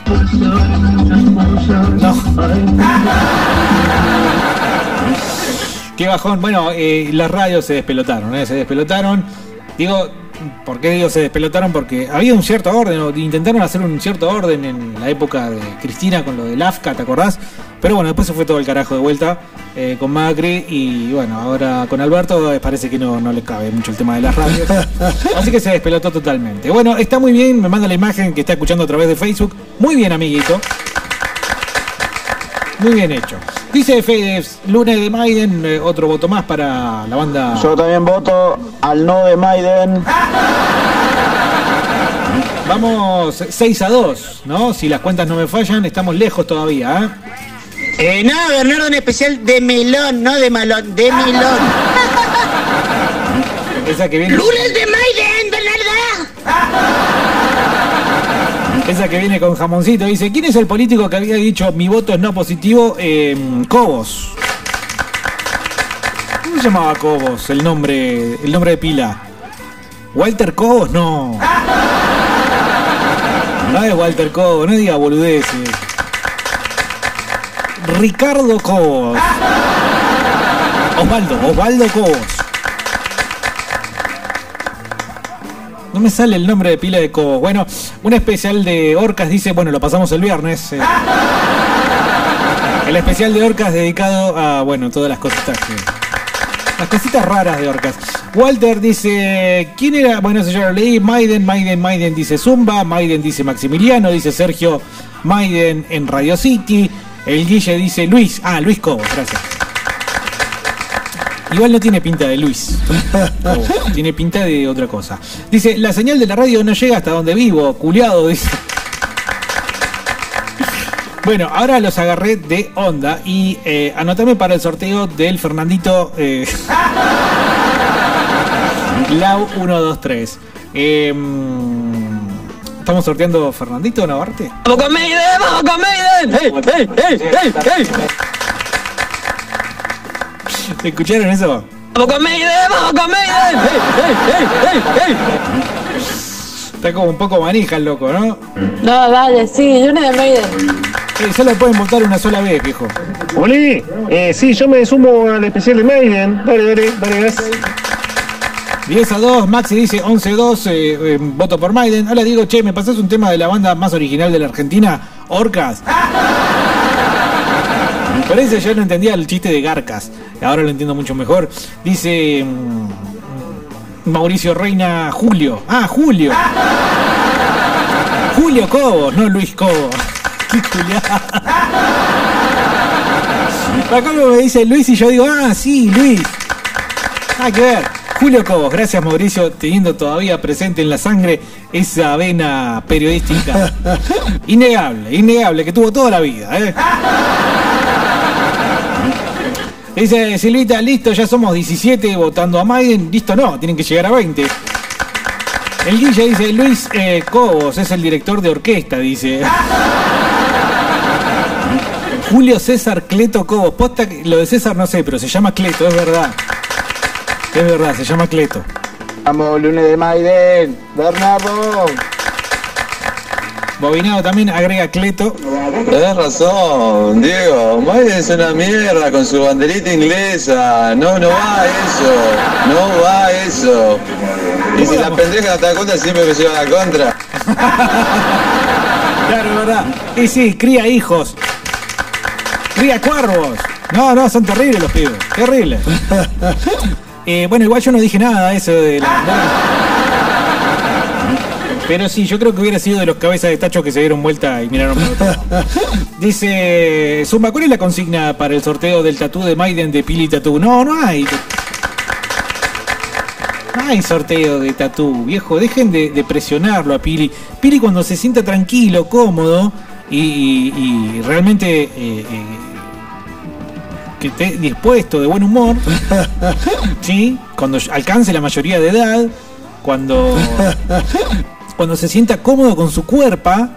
[SPEAKER 4] No. Qué bajón. Bueno, eh, las radios se despelotaron, ¿eh? se despelotaron. Digo, ¿por qué digo se despelotaron? Porque había un cierto orden, o intentaron hacer un cierto orden en la época de Cristina con lo del AFCA, ¿te acordás? Pero bueno, después se fue todo el carajo de vuelta eh, con Macri y bueno, ahora con Alberto eh, parece que no, no le cabe mucho el tema de las radios. Así que se despelotó totalmente. Bueno, está muy bien, me manda la imagen que está escuchando a través de Facebook. Muy bien, amiguito. Muy bien hecho. Dice Fedex, lunes de Maiden, eh, otro voto más para la banda.
[SPEAKER 9] Yo también voto al no de Maiden.
[SPEAKER 4] Vamos 6 a 2, ¿no? Si las cuentas no me fallan, estamos lejos todavía, ¿eh?
[SPEAKER 3] Eh, no, Bernardo, un especial de melón, no de malón, de melón.
[SPEAKER 4] Esa que viene.
[SPEAKER 6] ¡Lunes de Maiden, Bernarda!
[SPEAKER 4] Esa que viene con jamoncito. Dice, ¿quién es el político que había dicho mi voto es no positivo? Eh, Cobos. ¿Cómo se llamaba Cobos? El nombre, el nombre de pila. Walter Cobos, no. No es Walter Cobos, no diga boludeces. Ricardo Cobos. Osvaldo, Osvaldo Cobos. No me sale el nombre de pila de Cobos. Bueno, un especial de Orcas dice, bueno, lo pasamos el viernes. eh. El especial de Orcas dedicado a, bueno, todas las cositas. Las cositas raras de Orcas. Walter dice, ¿quién era? Bueno, eso ya lo leí. Maiden, Maiden, Maiden dice Zumba. Maiden dice Maximiliano. Dice Sergio Maiden en Radio City. El Guille dice Luis. Ah, Luis Cobos, gracias. Igual no tiene pinta de Luis. Tiene pinta de otra cosa. Dice, la señal de la radio no llega hasta donde vivo. Culeado, dice. Bueno, ahora los agarré de onda y eh, anotame para el sorteo del Fernandito eh, Lau 123. Eh, ¿Estamos sorteando Fernandito Navarrete?
[SPEAKER 6] ¡Vamos con Maiden! ¡Vamos con Maiden! ¡Ey, ey, ey, ey, ey!
[SPEAKER 4] ¿Escucharon eso?
[SPEAKER 8] ¡Vamos con Mayden! ¡Vamos con Mayden!
[SPEAKER 4] Está como un poco manija el loco, ¿no?
[SPEAKER 10] No, dale, sí, yo no de Maiden.
[SPEAKER 4] Eh, solo pueden votar una sola vez, viejo.
[SPEAKER 14] Oli, eh, sí, yo me sumo al especial de Maiden. Dale, dale, dale, gas.
[SPEAKER 4] 10 a 2, Maxi dice 11 a 2, eh, eh, voto por Maiden. Ahora digo, che, ¿me pasás un tema de la banda más original de la Argentina? Orcas. Por eso yo no entendía el chiste de Garcas. Ahora lo entiendo mucho mejor. Dice mm, Mauricio Reina Julio. Ah, Julio. Julio Cobos, no Luis Cobos. Qué. Acá me dice Luis y yo digo, ah, sí, Luis. Nada que ver. Julio Cobos, gracias Mauricio, teniendo todavía presente en la sangre esa vena periodística. Innegable, innegable, que tuvo toda la vida. ¿eh? Dice Silvita, listo, ya somos 17 votando a Maiden. Listo, no, tienen que llegar a 20. El Guille dice, Luis eh, Cobos es el director de orquesta, dice. Julio César Cleto Cobos. Posta lo de César no sé, pero se llama Cleto, es verdad. Es verdad, se llama Cleto.
[SPEAKER 11] Vamos, lunes de Maiden. Bernardo.
[SPEAKER 4] Bobinado también agrega Cleto.
[SPEAKER 12] Tenés razón, Diego. Maiden es una mierda con su banderita inglesa. No, no va eso. No va eso. Y si la pendeja está contra, siempre me lleva a la contra.
[SPEAKER 4] Claro, es verdad. Y sí, cría hijos. Cría cuervos. No, no, son terribles los pibes. Terribles. Eh, bueno, igual yo no dije nada de eso de la Pero sí, yo creo que hubiera sido de los cabezas de tacho que se dieron vuelta y miraron para. Dice Zumba, ¿cuál es la consigna para el sorteo del tatú de Maiden de Pili Tatú? No, no hay. No hay sorteo de tatú, viejo. Dejen de, de presionarlo a Pili. Pili cuando se sienta tranquilo, cómodo y, y- y realmente eh, eh, que esté dispuesto, de buen humor, ¿sí? Cuando alcance la mayoría de edad, cuando, cuando se sienta cómodo con su cuerpo, va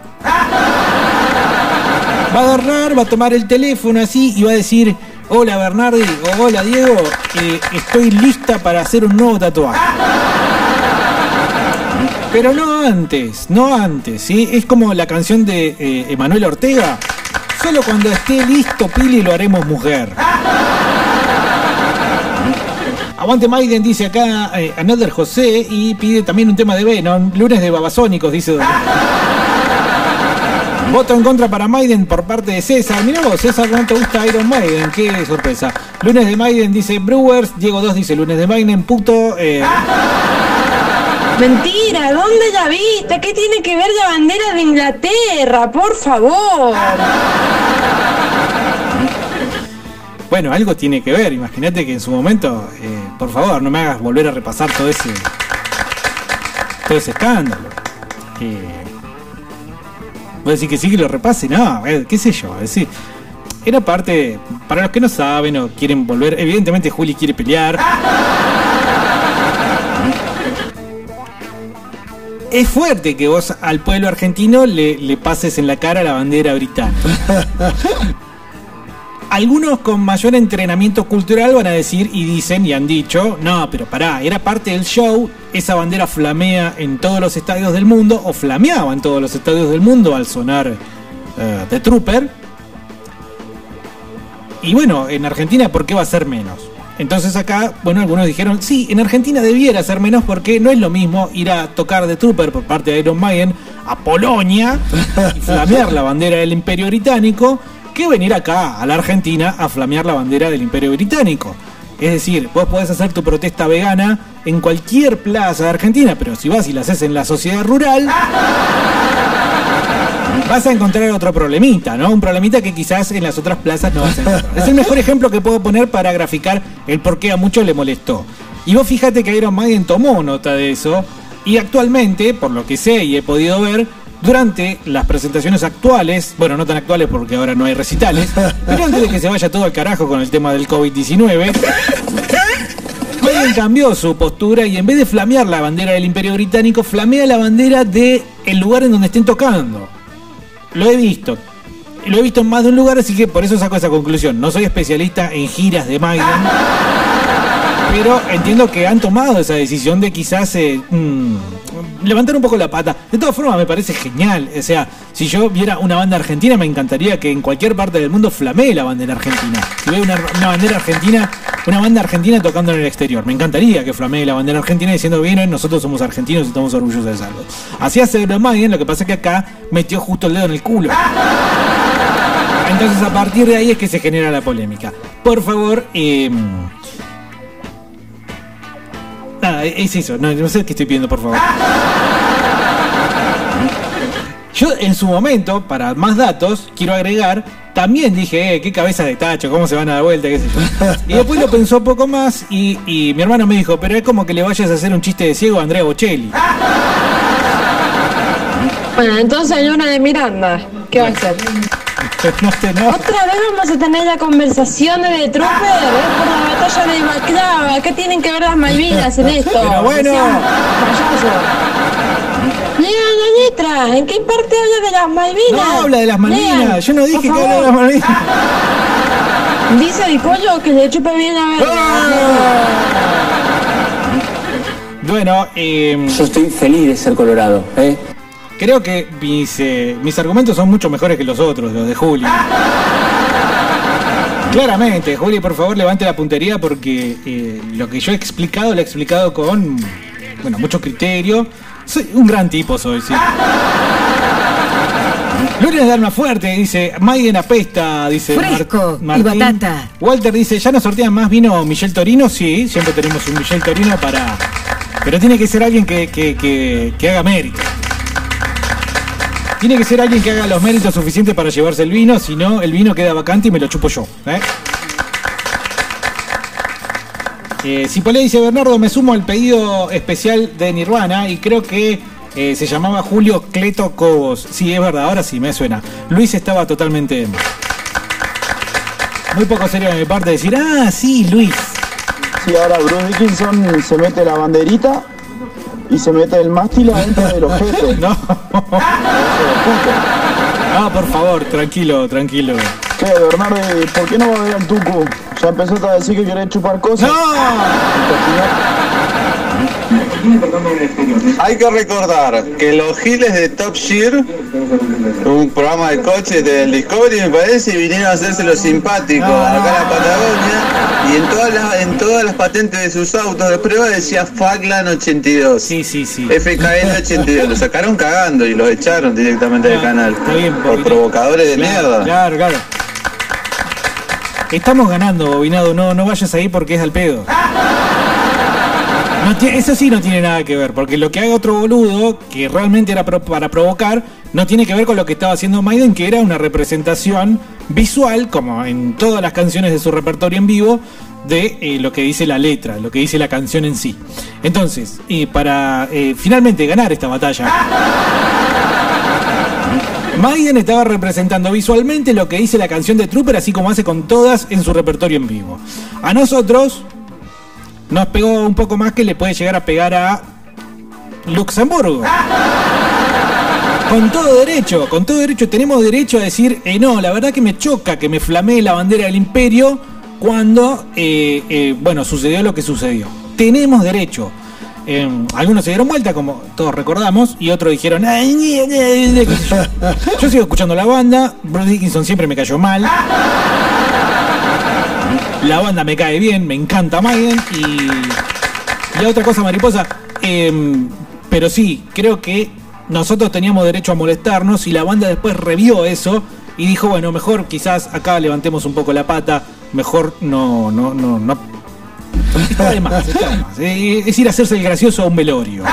[SPEAKER 4] a agarrar, va a tomar el teléfono así y va a decir, hola Bernardi, o hola Diego, eh, estoy lista para hacer un nuevo tatuaje. Pero no antes, no antes, ¿sí? Es como la canción de eh, Emanuel Ortega. Solo cuando esté listo Pili lo haremos mujer. Aguante Maiden dice acá eh, Another José y pide también un tema de Venom, lunes de babasónicos, dice. Voto en contra para Maiden por parte de César. Mirá vos, César, no te gusta Iron Maiden, qué sorpresa. Lunes de Maiden dice Brewers, Diego 2 dice lunes de Maiden, puto. eh,
[SPEAKER 10] Mentira, ¿dónde la viste? ¿Qué tiene que ver la bandera de Inglaterra? Por favor.
[SPEAKER 4] Bueno, algo tiene que ver. Imagínate que en su momento, eh, por favor, no me hagas volver a repasar todo ese, todo ese escándalo. Eh, voy a decir que sí que lo repase, no, eh, qué sé yo, es decir, era parte, para los que no saben o quieren volver, evidentemente Juli quiere pelear. Es fuerte que vos al pueblo argentino le, le pases en la cara la bandera británica. Algunos con mayor entrenamiento cultural van a decir y dicen y han dicho, no, pero pará, era parte del show, esa bandera flamea en todos los estadios del mundo, o flameaba en todos los estadios del mundo al sonar eh, The Trooper. Y bueno, en Argentina, ¿por qué va a ser menos? Entonces acá, bueno, algunos dijeron, sí, en Argentina debiera ser menos porque no es lo mismo ir a tocar The Trooper por parte de Iron Maiden a Polonia y flamear la bandera del Imperio Británico que venir acá a la Argentina a flamear la bandera del Imperio Británico. Es decir, vos podés hacer tu protesta vegana en cualquier plaza de Argentina, pero si vas y la haces en la sociedad rural, vas a encontrar otro problemita, ¿no? Un problemita que quizás en las otras plazas no vas a encontrar. Es el mejor ejemplo que puedo poner para graficar el por qué a muchos le molestó. Y vos fíjate que Iron Maiden tomó nota de eso y actualmente, por lo que sé y he podido ver, durante las presentaciones actuales, bueno, no tan actuales porque ahora no hay recitales, pero antes de que se vaya todo al carajo con el tema del COVID-19, Maiden cambió su postura y en vez de flamear la bandera del Imperio Británico, flamea la bandera del el lugar en donde estén tocando. Lo he visto. lo he visto en más de un lugar, así que por eso saco esa conclusión. No soy especialista en giras de Maiden, pero entiendo que han tomado esa decisión de quizás eh, mm, levantar un poco la pata. De todas formas, me parece genial. O sea, si yo viera una banda argentina, me encantaría que en cualquier parte del mundo flamee la bandera argentina. Si veo una, bandera argentina, una banda argentina tocando en el exterior, me encantaría que flamee la bandera argentina diciendo, vienen, nosotros somos argentinos y estamos orgullosos de serlo. Así hace Maiden, lo que pasa es que acá metió justo el dedo en el culo. Entonces a partir de ahí es que se genera la polémica. Por favor, eh, nada, es eso, no, sé qué estoy pidiendo, por favor. Yo en su momento, para más datos, quiero agregar, también dije, eh, qué cabeza de tacho, cómo se van a dar vuelta, qué sé yo. Y después lo pensó poco más y, y mi hermano me dijo, pero es como que le vayas a hacer un chiste de ciego a Andrea Bocelli.
[SPEAKER 10] Bueno, entonces hay una de Miranda. ¿Qué va a hacer?
[SPEAKER 4] No te no.
[SPEAKER 10] Otra vez vamos a tener la conversación de Trooper ¿eh? por la batalla de Baclava. ¿Qué tienen que ver las Malvinas en esto?
[SPEAKER 4] Pero bueno.
[SPEAKER 10] Lean la letra. ¿En qué parte habla de las Malvinas?
[SPEAKER 4] No habla de las Malvinas,
[SPEAKER 10] Lean,
[SPEAKER 4] yo no dije que habla de las. Malvinas.
[SPEAKER 10] Dice el pollo que le chupa bien a ver.
[SPEAKER 4] Bueno, eh,
[SPEAKER 15] Yo estoy feliz de ser colorado, ¿eh?
[SPEAKER 4] Creo que mis, eh, mis argumentos son mucho mejores que los otros, los de Juli. Claramente, Juli, por favor, levante la puntería porque eh, lo que yo he explicado lo he explicado con, bueno, mucho criterio. Soy un gran tipo, soy, sí. Gloria de Alma Fuerte dice, Maiden apesta, dice
[SPEAKER 2] Fresco y
[SPEAKER 4] Martín.
[SPEAKER 2] batata.
[SPEAKER 4] Walter dice, ¿ya nos sortean más vino Michel Torino? Sí, siempre tenemos un Michel Torino para... Pero tiene que ser alguien que, que, que, que haga mérito. Tiene que ser alguien que haga los méritos suficientes para llevarse el vino, si no, el vino queda vacante y me lo chupo yo. ¿eh? Eh, dice Bernardo, me sumo al pedido especial de Nirvana y creo que eh, se llamaba Julio Cleto Cobos. Sí, es verdad, ahora sí me suena. Luis estaba totalmente. Muy poco serio de mi parte decir, ah, sí, Luis.
[SPEAKER 16] Sí, ahora Bruce Dickinson se mete la banderita y se mete el mástil adentro del objeto.
[SPEAKER 4] No. Ah, por favor, tranquilo, tranquilo.
[SPEAKER 16] Che, Bernardo, ¿por qué no va a ver al Tucu? Ya empezaste a decir que querés chupar cosas.
[SPEAKER 17] Hay que recordar que los giles de Top Gear, un programa de coches del Discovery me parece, vinieron a hacerse los simpáticos acá en la Patagonia y en todas las, en todas las patentes de sus autos de prueba decía Faglan 82.
[SPEAKER 4] Sí, sí, sí.
[SPEAKER 17] FKN 82. Lo sacaron cagando y los echaron directamente del canal.
[SPEAKER 4] Está bien,
[SPEAKER 17] por provocadores de
[SPEAKER 4] Claro,
[SPEAKER 17] mierda.
[SPEAKER 4] Claro, claro. Estamos ganando, Bobinado, no, no vayas ahí porque es al pedo. Eso sí no tiene nada que ver, porque lo que haga otro boludo, que realmente era para provocar, no tiene que ver con lo que estaba haciendo Maiden, que era una representación visual, como en todas las canciones de su repertorio en vivo, de eh, lo que dice la letra, lo que dice la canción en sí. Entonces, eh, para eh, finalmente ganar esta batalla, Maiden estaba representando visualmente lo que dice la canción de Trooper, así como hace con todas en su repertorio en vivo. A nosotros nos pegó un poco más que le puede llegar a pegar a Luxemburgo. Con todo derecho, con todo derecho, tenemos derecho a decir, eh, no, la verdad que me choca que me flamee la bandera del imperio cuando, eh, eh, bueno, sucedió lo que sucedió. Tenemos derecho. Eh, algunos se dieron vuelta, como todos recordamos, y otros dijeron, "Ay, ñe, ñe, ñe", qué sé yo. Yo sigo escuchando la banda, Bruce Dickinson siempre me cayó mal. La banda me cae bien, me encanta Maiden y. Y otra cosa, mariposa. em, pero sí, creo que nosotros teníamos derecho a molestarnos y la banda después revió eso y dijo, bueno, mejor quizás acá levantemos un poco la pata, mejor no, no, no, no. Está de más, de más. Eh, Es ir a hacerse el gracioso a un velorio.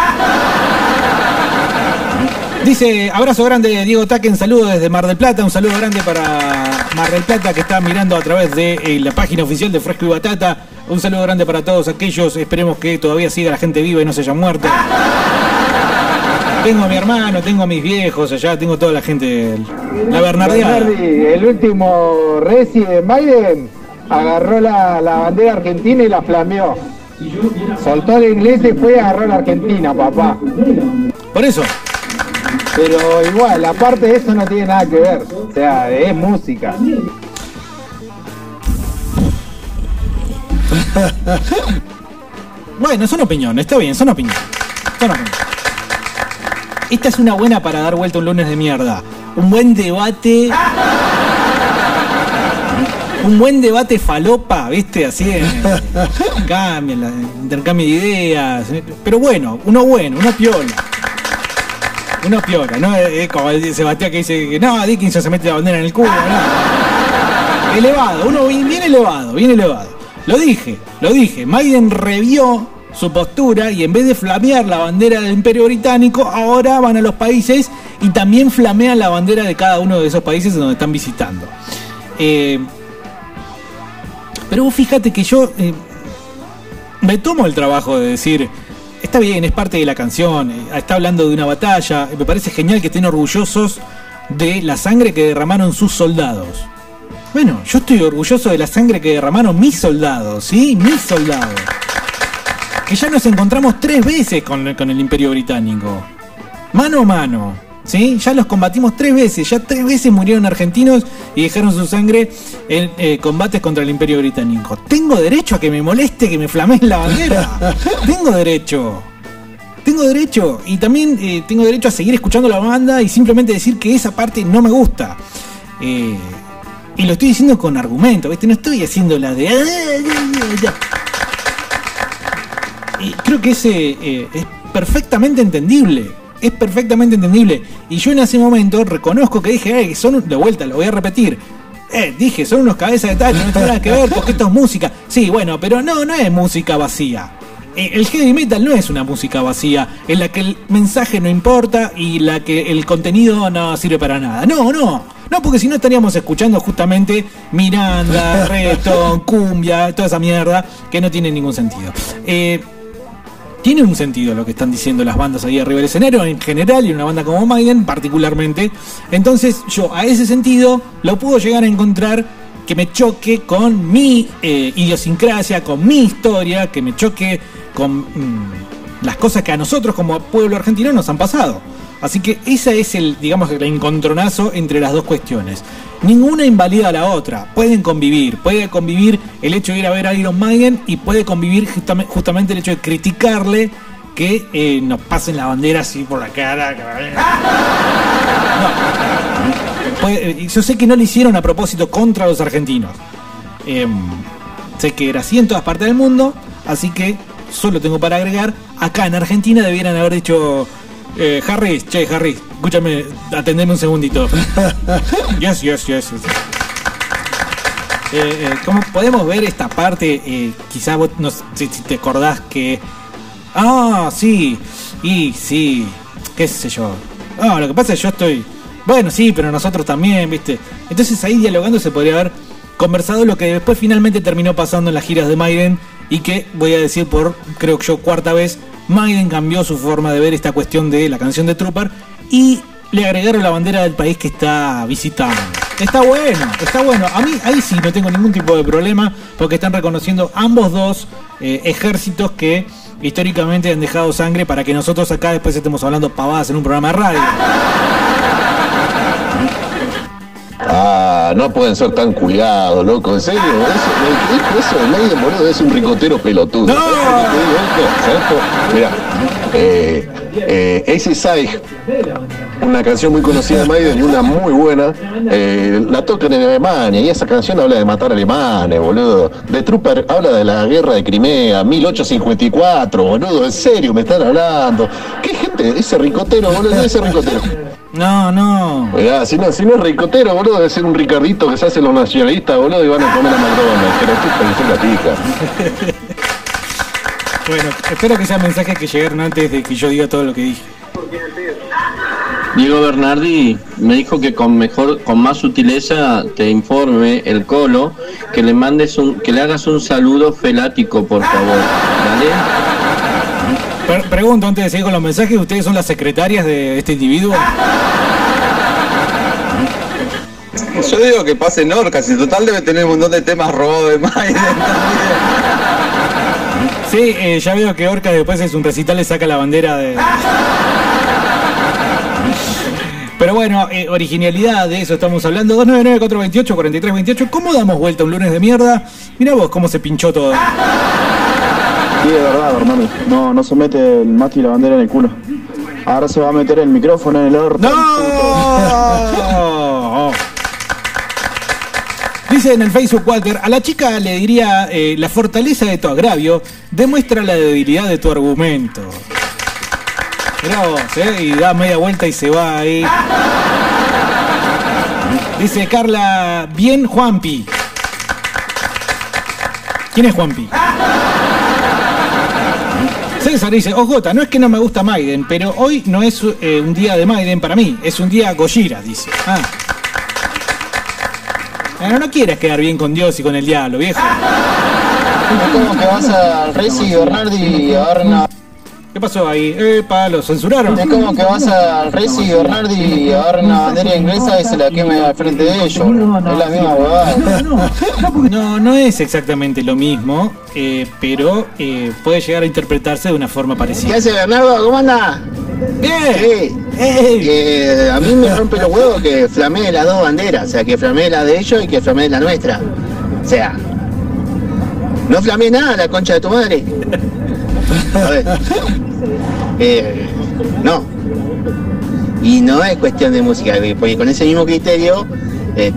[SPEAKER 4] Dice, abrazo grande Diego Taquen, saludo desde Mar del Plata, un saludo grande para Mar del Plata que está mirando a través de eh, la página oficial de Fresco y Batata. Un saludo grande para todos aquellos, esperemos que todavía siga la gente viva y no se haya muerto. Tengo a mi hermano, tengo a mis viejos allá, tengo toda la gente, la Bernardeada.
[SPEAKER 11] Bernardi, el último Resi de Biden agarró la, la bandera argentina y la flameó. Soltó el inglés y fue y agarró la argentina, papá.
[SPEAKER 4] Por eso.
[SPEAKER 11] Pero igual, aparte de eso no tiene nada que ver. O sea, es música.
[SPEAKER 4] Bueno, son opiniones, está bien, son opiniones. Son opiniones. Esta es una buena para dar vuelta un lunes de mierda. Un buen debate. Un buen debate falopa, ¿viste? Así la- intercambio de ideas. Pero bueno, uno bueno, uno piola. Uno piola, ¿no? Es como Sebastián que dice que no, Dickinson se mete la bandera en el culo. Elevado, uno bien, bien elevado, bien elevado. Lo dije, lo dije. Maiden revió su postura y en vez de flamear la bandera del Imperio Británico, ahora van a los países y también flamean la bandera de cada uno de esos países donde están visitando. Eh, pero vos fíjate que yo eh, me tomo el trabajo de decir, está bien, es parte de la canción, eh, está hablando de una batalla, me parece genial que estén orgullosos de la sangre que derramaron sus soldados. Bueno, yo estoy orgulloso de la sangre que derramaron mis soldados, ¿sí? Mis soldados. Que ya nos encontramos tres veces con, con el Imperio Británico. Mano a mano, ¿sí? Ya los combatimos tres veces, ya tres veces murieron argentinos y dejaron su sangre en eh, combates contra el Imperio Británico. ¿Tengo derecho a que me moleste que me flameen la bandera? Tengo derecho. Tengo derecho. Y también eh, tengo derecho a seguir escuchando la banda y simplemente decir que esa parte no me gusta. Eh, y lo estoy diciendo con argumento, ¿viste? No estoy haciendo la de... Y creo que ese es perfectamente entendible. Es perfectamente entendible. Y yo en ese momento reconozco que dije, eh, son de vuelta, lo voy a repetir. Eh, dije, son unos cabezas de tacho, no tiene nada que ver porque esto es música. Sí, bueno, pero no, no es música vacía. Eh, El heavy metal no es una música vacía, en la que el mensaje no importa y la que el contenido no sirve para nada. No, no. No, porque si no estaríamos escuchando justamente Miranda, Reton, Cumbia, toda esa mierda que no tiene ningún sentido. Eh, tiene un sentido lo que están diciendo las bandas ahí arriba del escenario en general y una banda como Maiden particularmente. Entonces yo a ese sentido lo puedo llegar a encontrar que me choque con mi eh, idiosincrasia, con mi historia, que me choque con mm, las cosas que a nosotros como pueblo argentino nos han pasado. Así que ese es el, digamos, el encontronazo entre las dos cuestiones. Ninguna invalida a la otra. Pueden convivir. Puede convivir el hecho de ir a ver a Iron Maiden y puede convivir justame- justamente el hecho de criticarle que eh, nos pasen la bandera así por la cara. Eh, yo sé que no lo hicieron a propósito contra los argentinos. Em, sé que era así en todas partes del mundo, así que solo tengo para agregar, acá en Argentina debieran haber dicho, eh, Harry, che, Harry, escúchame, atendeme un segundito. yes, yes, yes. yes. Eh, eh, ¿Cómo podemos ver esta parte? Eh, quizá vos no sé si te acordás que... Ah, sí, y sí, qué sé yo. Ah, lo que pasa es que yo estoy... Bueno, sí, pero nosotros también, ¿viste? Entonces ahí dialogando se podría haber conversado lo que después finalmente terminó pasando en las giras de Maiden y que voy a decir por, creo que yo, cuarta vez, Maiden cambió su forma de ver esta cuestión de la canción de Trooper y le agregaron la bandera del país que está visitando. Está bueno, está bueno. A mí ahí sí no tengo ningún tipo de problema porque están reconociendo ambos dos eh, ejércitos que históricamente han dejado sangre para que nosotros acá después estemos hablando pavadas en un programa de radio.
[SPEAKER 13] Ah, no pueden ser tan culiados, loco, en serio. Eso, dijo eso de Maiden, boludo, es un ricotero pelotudo. ¿Sabes lo que te digo, hijo? ¿Sabes por- Mira, eh, eh, Ace Side, una canción muy conocida de Maiden y una muy buena, eh, la tocan en Alemania y esa canción habla de matar alemanes, boludo. The Trooper habla de la guerra de Crimea, 1854, boludo, en serio, me están hablando. ¿Qué gente? Ese ricotero, boludo, ese ricotero.
[SPEAKER 4] No, no.
[SPEAKER 13] Mirá, si no, si no es ricotero, boludo, debe ser un ricardito que se hacen los nacionalistas, boludo, y van a comer a McDonald's. Pero tú pensé la pica.
[SPEAKER 4] Bueno, espero que sean mensajes que llegaron antes de que yo diga todo lo que dije.
[SPEAKER 12] Diego Bernardi me dijo que con mejor, con más sutileza te informe el colo que le mandes un, que le hagas un saludo felático, por favor. ¿Vale?
[SPEAKER 4] Per- pregunto antes de seguir con los mensajes, ¿ustedes son las secretarias de este individuo?
[SPEAKER 17] Yo digo que pase en Orcas, y total debe tener un montón de temas robados de Maiden.
[SPEAKER 4] Sí, eh, ya veo que Orca después es un recital le saca la bandera de... Pero bueno, eh, originalidad, de eso estamos hablando. 299-428-4328. ¿Cómo damos vuelta un lunes de mierda? Mira vos cómo se pinchó todo.
[SPEAKER 16] Sí, de verdad, Bernardo. No, no se mete el mástil y la bandera en el culo. Ahora se va a meter el micrófono en el orto.
[SPEAKER 4] ¡No! Dice en el Facebook Walter, a la chica le diría, eh, la fortaleza de tu agravio demuestra la debilidad de tu argumento. Mirá vos, ¿eh? Y da media vuelta y se va ahí. Dice Carla, bien Juanpi. ¿Quién es Juanpi? César dice, Ojota, no es que no me gusta Maiden, pero hoy no es eh, un día de Maiden para mí, es un día Gojira, dice. Ah. Bueno, no quieres quedar bien con Dios y con el diablo, viejo.
[SPEAKER 16] Es como que vas al Reci, Bernardi y no.
[SPEAKER 4] ¿Qué pasó ahí? Epa, lo censuraron.
[SPEAKER 16] Es como que vas al Reci, Bernardi y agarra una bandera inglesa y se la queme al frente de ellos. Es la misma huevada.
[SPEAKER 4] No, no es exactamente lo mismo, eh, pero eh, puede llegar a interpretarse de una forma parecida.
[SPEAKER 3] ¿Qué hace Bernardo? ¿Cómo anda?
[SPEAKER 4] Bien.
[SPEAKER 3] Que a mí me rompe los huevos que flamee las dos banderas, o sea, que flamee la de ellos y que flamee la nuestra. O sea, no flamee nada la concha de tu madre. A. Eh, no. Y no es cuestión de música, porque con ese mismo criterio eh,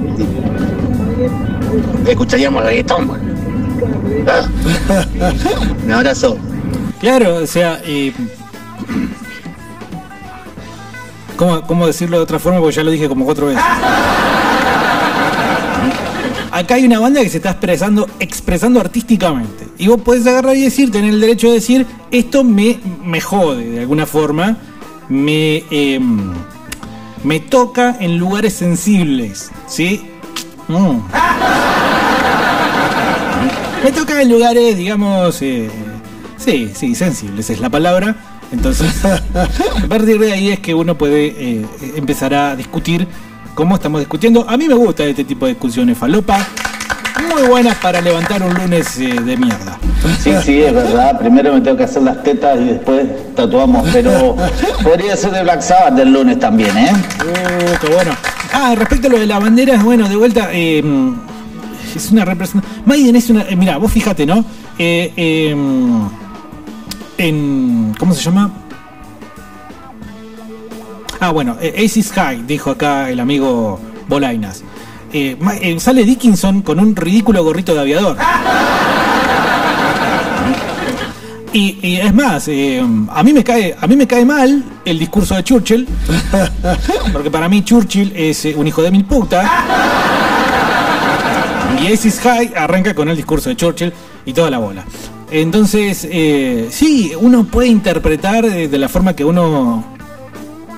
[SPEAKER 3] escucharíamos reggaetón. Ah. Un abrazo.
[SPEAKER 4] Claro, o sea, eh, ¿cómo, ¿cómo decirlo de otra forma? Porque ya lo dije como cuatro veces. Acá hay una banda que se está expresando, expresando artísticamente. Y vos podés agarrar y decir, tener el derecho de decir, esto me, me jode de alguna forma, me, em, me toca en lugares sensibles, ¿sí? Mm. Me toca en lugares, digamos, eh, sí, sí, sensibles es la palabra. Entonces, a partir de ahí es que uno puede eh, empezar a discutir como estamos discutiendo. A mí me gusta este tipo de discusiones falopa. Muy buenas para levantar un lunes eh, de mierda.
[SPEAKER 9] Sí, sí, es verdad. Primero me tengo que hacer las tetas y después tatuamos. Pero podría ser de Black Sabbath del lunes también, ¿eh?
[SPEAKER 4] Uh, qué bueno. Ah, respecto a lo de la bandera, bueno, de vuelta, eh, es una representación. Maiden es una. eh, mira, vos fíjate, ¿no? Eh, eh, en. ¿Cómo se llama? Ah, bueno, eh, Aces High, dijo acá el amigo Bolainas. Eh, eh, sale Dickinson con un ridículo gorrito de aviador. Y, es más, a mí me cae, a mí me cae mal el discurso de Churchill, porque para mí Churchill es un hijo de mil puta. Y Aces High arranca con el discurso de Churchill y toda la bola. Entonces, sí, uno puede interpretar de la forma que uno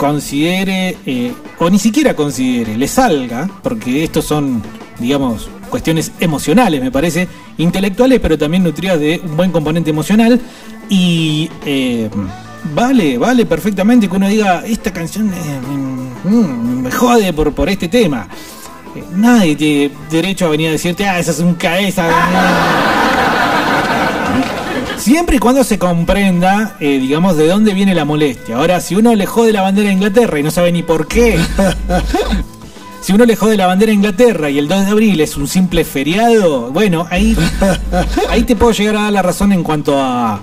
[SPEAKER 4] considere, eh, o ni siquiera considere, le salga, porque estos son, digamos, cuestiones emocionales, me parece, intelectuales, pero también nutridas de un buen componente emocional. Y eh, vale, vale perfectamente que uno diga, esta canción eh, mm, me jode por, por este tema. Nadie tiene derecho a venir a decirte, ah, esa es un cabeza. Siempre y cuando se comprenda, eh, digamos, de dónde viene la molestia. Ahora, si uno le jode la bandera de Inglaterra y no sabe ni por qué. si uno le jode la bandera de Inglaterra y el 2 de abril es un simple feriado, bueno, ahí, ahí te puedo llegar a dar la razón en cuanto a,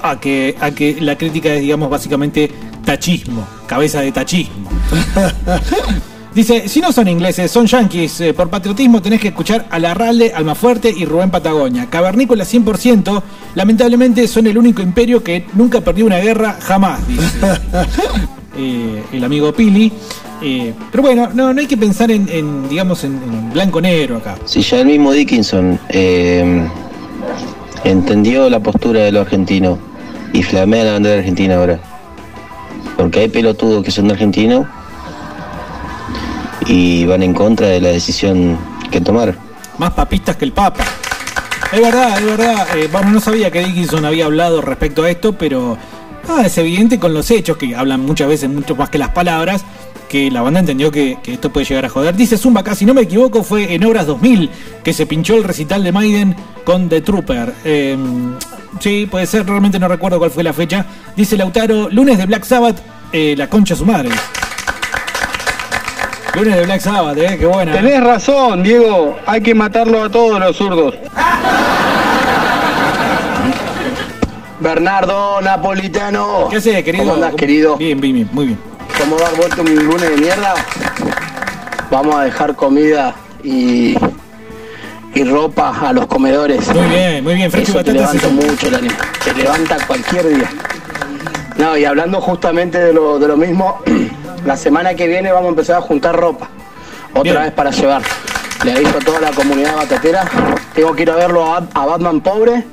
[SPEAKER 4] a, que, a que la crítica es, digamos, básicamente tachismo, cabeza de tachismo. Dice, si no son ingleses, son yanquis, eh, por patriotismo tenés que escuchar a Larralde, Almafuerte y Rubén Patagonia. Cavernícola 100%, lamentablemente son el único imperio que nunca perdió una guerra, jamás, dice eh, el amigo Pili. Eh, pero bueno, no, no hay que pensar en, en, digamos, en, en blanco-negro acá.
[SPEAKER 18] Si ya el mismo Dickinson eh, entendió la postura de los argentinos y flamea la bandera argentina ahora. Porque hay pelotudos que son de argentinos y van en contra de la decisión que tomaron.
[SPEAKER 4] Más papistas que el Papa. Es verdad, es verdad. Eh, bueno, no sabía que Dickinson había hablado respecto a esto, pero ah, es evidente con los hechos, que hablan muchas veces mucho más que las palabras, que la banda entendió que, esto puede llegar a joder. Dice Zumba, acá, si no me equivoco, fue en Obras 2000 que se pinchó el recital de Maiden con The Trooper. Eh, sí, puede ser, realmente no recuerdo cuál fue la fecha. Dice Lautaro, lunes de Black Sabbath, eh, la concha su madre. Lunes de Black Sabbath, eh, qué buena.
[SPEAKER 11] Tenés razón, Diego. Hay que matarlo a todos los zurdos.
[SPEAKER 3] Bernardo Napolitano.
[SPEAKER 4] ¿Qué haces, querido?
[SPEAKER 3] ¿Cómo andás, querido?
[SPEAKER 4] Bien, bien, bien, muy bien.
[SPEAKER 3] ¿Cómo dar vuelta un lunes de mierda? Vamos a dejar comida y, y ropa a los comedores.
[SPEAKER 4] Muy bien, muy bien. Fresco y
[SPEAKER 3] Eso te levanta
[SPEAKER 4] eso.
[SPEAKER 3] mucho ánimo. Te levanta cualquier día. No, y hablando justamente de lo, de lo mismo, la semana que viene vamos a empezar a juntar ropa. Otra
[SPEAKER 4] Bien.
[SPEAKER 3] vez para llevar. Le aviso a toda la comunidad batatera. Tengo que ir a verlo a, a Batman Pobre,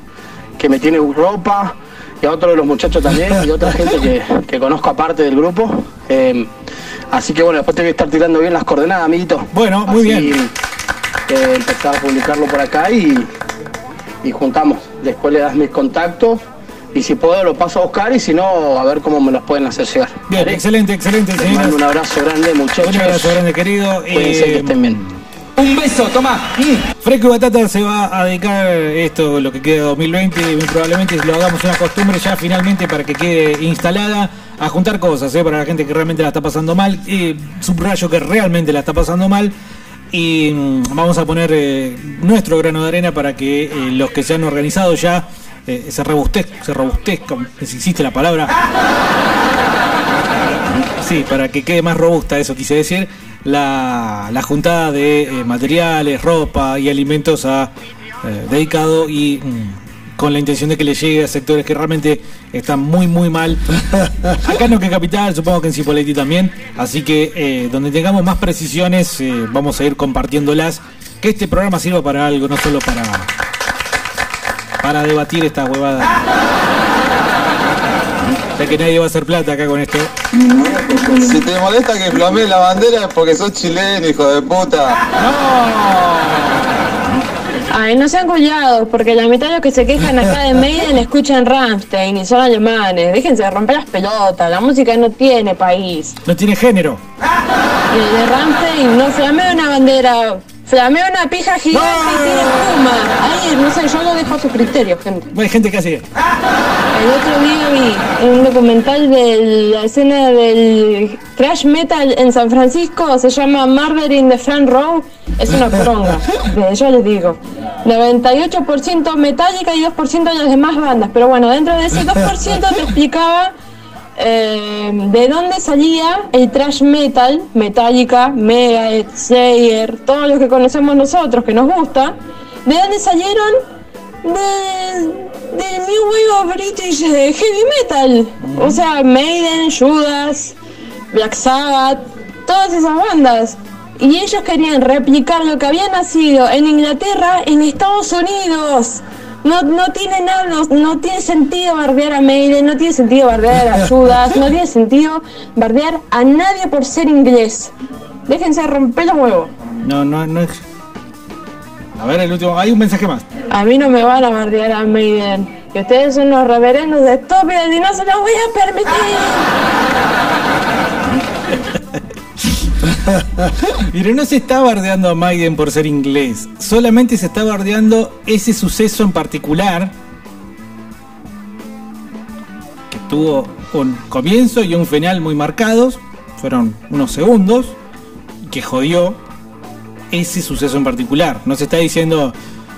[SPEAKER 3] que me tiene ropa, y a otro de los muchachos también, y otra gente que, que conozco aparte del grupo. Eh, así que bueno, después tengo que estar tirando bien las coordenadas, amiguito.
[SPEAKER 4] Bueno, muy
[SPEAKER 3] Así,
[SPEAKER 4] bien.
[SPEAKER 3] eh, empezar a publicarlo por acá y, y juntamos. Después le das mis contactos y si puedo lo paso a buscar y si no, a ver cómo me los pueden hacer llegar.
[SPEAKER 4] Bien, excelente, excelente,
[SPEAKER 3] Les mando un abrazo grande, muchachos.
[SPEAKER 4] Un abrazo grande, querido.
[SPEAKER 3] Cuídense
[SPEAKER 4] Eh,
[SPEAKER 3] que estén bien.
[SPEAKER 4] Un beso, toma. Fresco y Batata se va a dedicar esto, lo que queda de 2020, y muy probablemente lo hagamos una costumbre ya finalmente para que quede instalada a juntar cosas, ¿eh? para la gente que realmente la está pasando mal, eh, subrayo que realmente la está pasando mal. Y mm, vamos a poner eh, nuestro grano de arena para que eh, los que se han organizado ya eh, se robustezcan, se robustezcan, si existe la palabra, Sí, para que quede más robusta, eso quise decir, la, la juntada de eh, materiales, ropa y alimentos a eh, dedicado y mm, con la intención de que le llegue a sectores que realmente están muy muy mal. Acá no que Capital, supongo que en Cipolletti también. Así que eh, donde tengamos más precisiones vamos a ir compartiéndolas. Que este programa sirva para algo, no solo para para debatir esta huevada. Ya que nadie va a hacer plata acá con esto.
[SPEAKER 17] Si te molesta que flamee la bandera es porque sos chileno, hijo de puta.
[SPEAKER 10] Ay, no sean culiados, porque la mitad de los que se quejan acá de Maiden escuchan Rammstein y son alemanes. Déjense de romper las pelotas, la música no tiene país.
[SPEAKER 4] No tiene género.
[SPEAKER 10] Y el de Rammstein no flamea una bandera, flamea una pija gigante y tiene espuma. Ahí, no sé, yo lo dejo a su criterio, gente.
[SPEAKER 4] Hay gente que hace.
[SPEAKER 10] El otro día vi un documental de la escena del thrash metal en San Francisco, se llama Murder in the Front Row, es una poronga, de- yo les digo. 98% Metallica y 2% de las demás bandas, pero bueno, dentro de ese 2% te explicaba eh, de dónde salía el thrash metal, Metallica, Megadeth, Slayer, todos los que conocemos nosotros, que nos gusta, de dónde salieron del, del New Wave of British eh, Heavy Metal. O sea, Maiden, Judas, Black Sabbath, todas esas bandas. Y ellos querían replicar lo que había nacido en Inglaterra en Estados Unidos. No, no tiene nada, no, no tiene sentido bardear a Maiden, no tiene sentido bardear a Judas, no tiene sentido bardear a nadie por ser inglés. Déjense romper los huevos.
[SPEAKER 4] No, no, no es. A ver, el último. Hay un mensaje más.
[SPEAKER 10] A mí no me van a bardear a Maiden. Que ustedes son los reverendos estúpidos y no se los voy a permitir.
[SPEAKER 4] Pero no se está bardeando a Maiden por ser inglés. Solamente se está bardeando ese suceso en particular. Que tuvo un comienzo y un final muy marcados. Fueron unos segundos. Que jodió ese suceso en particular. No se está diciendo,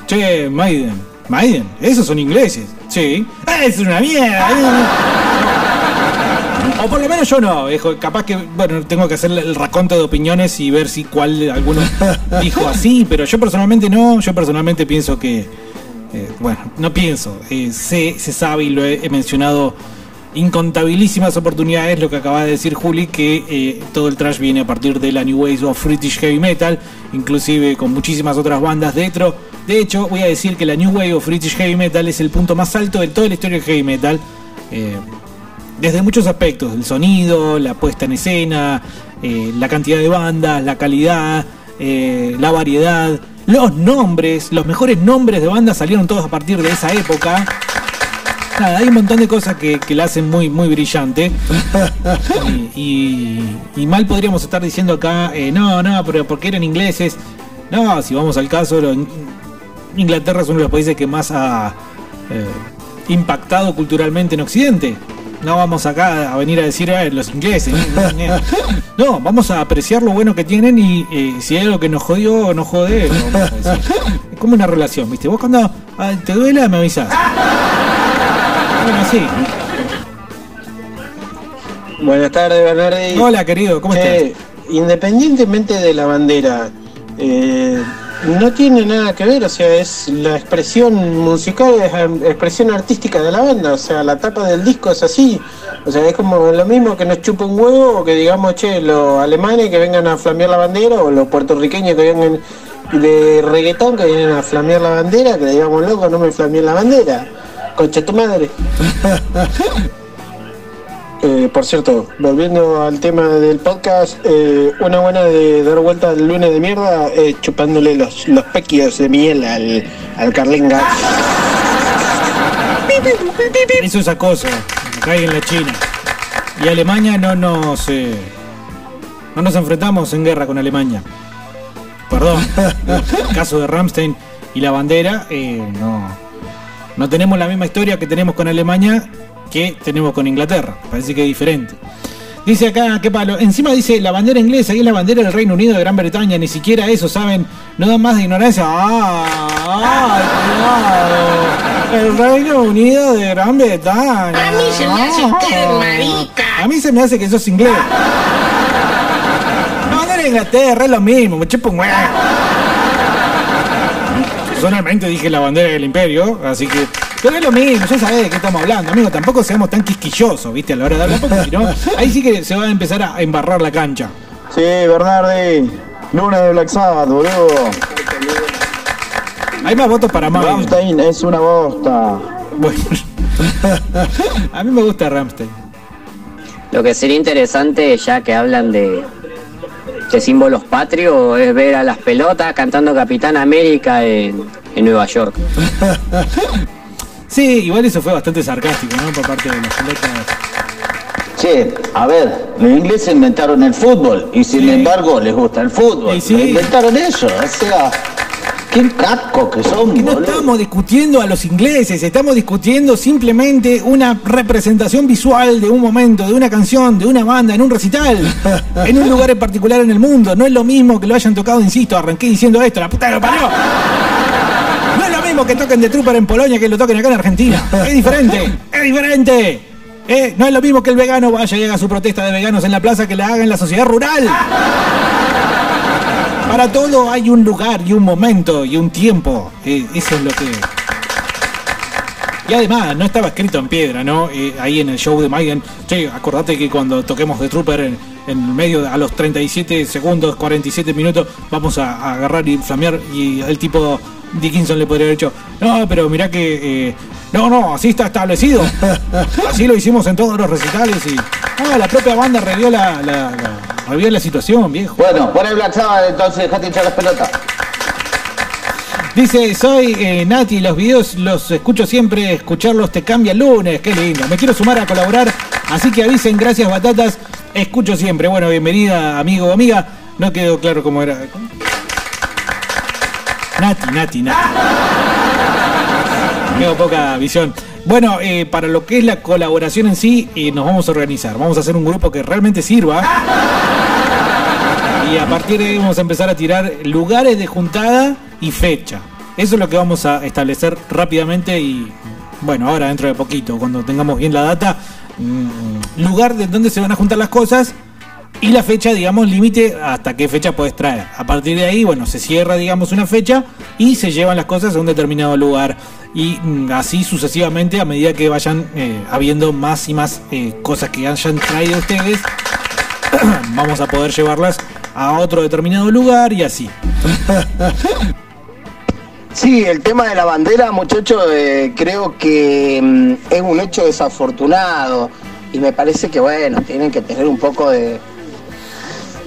[SPEAKER 4] che, Maiden, Maiden, esos son ingleses. Sí. "Ah, es una mierda. O por lo menos yo no, capaz que, bueno, tengo que hacer el raconto de opiniones y ver si cuál de alguno dijo así, pero yo personalmente no, yo personalmente pienso que, eh, bueno, no pienso, eh, sé, se sabe y lo he, he mencionado incontabilísimas oportunidades, lo que acaba de decir Juli, que eh, todo el trash viene a partir de la New Wave of British Heavy Metal, inclusive con muchísimas otras bandas dentro. De hecho, voy a decir que la New Wave of British Heavy Metal es el punto más alto de toda la historia del heavy metal. eh, desde muchos aspectos, el sonido, la puesta en escena, eh, la cantidad de bandas, la calidad, eh, la variedad, los nombres, los mejores nombres de bandas salieron todos a partir de esa época. Nada, hay un montón de cosas que, que la hacen muy, muy brillante. Y, y- y mal podríamos estar diciendo acá, eh, no, no, pero porque eran ingleses. No, si vamos al caso, lo- Inglaterra es uno de los países que más ha impactado culturalmente en Occidente. No vamos acá a venir a decir "Ah, los ingleses. No, vamos a apreciar lo bueno que tienen y eh, si hay algo que nos jodió o nos jode, lo vamos a decir. Es como una relación, ¿viste? Vos cuando ah, te duela me avisás. Bueno, así.
[SPEAKER 19] Buenas tardes, Bernardi.
[SPEAKER 4] Hola, querido, ¿cómo
[SPEAKER 19] Che, Independientemente de la bandera, eh, no tiene nada que ver, o sea, es la expresión musical, es la expresión artística de la banda, o sea, la tapa del disco es así, o sea, es como lo mismo que nos chupa un huevo o que digamos, che, los alemanes que vengan a flamear la bandera o los puertorriqueños que vengan de reggaetón que vienen a flamear la bandera, que digamos, loco, no me flameen la bandera, concha tu madre. Eh, por cierto, volviendo al tema del podcast, eh, una buena de dar vuelta al lunes de mierda eh, chupándole los, los pequios de miel al, al Carlinga.
[SPEAKER 4] Eso es acoso, hay en la China. Y Alemania no nos. eh, no nos enfrentamos en guerra con Alemania. Perdón. El caso de Ramstein y la bandera, no. No tenemos la misma historia que tenemos con Alemania que tenemos con Inglaterra. Parece que es diferente. Dice acá, qué palo. Encima dice la bandera inglesa y es la bandera del Reino Unido de Gran Bretaña. Ni siquiera eso, ¿saben? No dan más de ignorancia. ¡Ah! ¡Ay, cuidado! El Reino Unido de Gran Bretaña.
[SPEAKER 6] A mí se me hace que eres marica.
[SPEAKER 4] A mí se me hace que sos inglés. La bandera de Inglaterra es lo mismo, me chupo un. Personalmente dije la bandera del imperio, así que. Pero es lo mismo, ya sabés de qué estamos hablando, amigo. Tampoco seamos tan quisquillosos, ¿viste? A la hora de hablar, porque si no, ahí sí que se va a empezar a embarrar la cancha.
[SPEAKER 16] Sí, Bernardi. Lunes de Black Sabbath, boludo.
[SPEAKER 4] Hay más votos para más.
[SPEAKER 16] Rammstein es una bosta.
[SPEAKER 4] Bueno. a mí me gusta Ramstein.
[SPEAKER 20] Lo que sería interesante, ya que hablan de, de símbolos patrios, es ver a las pelotas cantando Capitán América en, en Nueva York.
[SPEAKER 4] Sí, igual eso fue bastante sarcástico, ¿no? Por parte de los pelotas.
[SPEAKER 9] Che, a ver, los ingleses inventaron el fútbol y sin embargo les gusta el fútbol.
[SPEAKER 4] sí.
[SPEAKER 9] Inventaron eso, o sea, qué casco que son,
[SPEAKER 4] Que no
[SPEAKER 9] boludo.
[SPEAKER 4] estamos discutiendo a los ingleses, estamos discutiendo simplemente una representación visual de un momento, de una canción, de una banda, en un recital, en un lugar en particular en el mundo. No es lo mismo que lo hayan tocado, insisto, arranqué diciendo esto, la puta que lo parió. No es lo mismo que toquen de Trooper en Polonia que lo toquen acá en Argentina. Es diferente, es diferente. Eh, no es lo mismo que el vegano vaya y haga su protesta de veganos en la plaza que la haga en la sociedad rural. Para todo hay un lugar y un momento y un tiempo. Eh, eso es lo que. Y además, no estaba escrito en piedra, ¿no? Eh, ahí en el show de Maiden. Che, acordate que cuando toquemos de Trooper en, en medio, a los 37 segundos, 47 minutos, vamos a, a agarrar y flamear. Y el tipo Dickinson le podría haber dicho: No, pero mirá que. eh, no, no, así está establecido. Así lo hicimos en todos los recitales y. Ah, la propia banda revió la, la, la- revió la situación, viejo.
[SPEAKER 9] Bueno, pon el Black Sabbath entonces, dejate hinchar las pelotas.
[SPEAKER 4] Dice, soy eh, Nati, los videos los escucho siempre, escucharlos te cambia el lunes, qué lindo. Me quiero sumar a colaborar, así que avisen, gracias batatas, escucho siempre. Bueno, bienvenida amigo o amiga, no quedó claro cómo era. ¿Cómo? Nati, Nati, Nati. Tengo poca visión. Bueno, eh, para lo que es la colaboración en sí, eh, nos vamos a organizar. Vamos a hacer un grupo que realmente sirva. Y a partir de ahí vamos a empezar a tirar lugares de juntada y fecha. Eso es lo que vamos a establecer rápidamente y bueno, ahora dentro de poquito, cuando tengamos bien la data, mm, lugar de donde se van a juntar las cosas y la fecha, digamos, límite hasta qué fecha puedes traer. A partir de ahí, bueno, se cierra, digamos, una fecha y se llevan las cosas a un determinado lugar. Y mm, así sucesivamente a medida que vayan eh, habiendo más y más eh, cosas que hayan traído ustedes, vamos a poder llevarlas a otro determinado lugar y así.
[SPEAKER 3] Sí, el tema de la bandera, muchachos, eh, creo que mm, es un hecho desafortunado y me parece que, bueno, tienen que tener un poco de,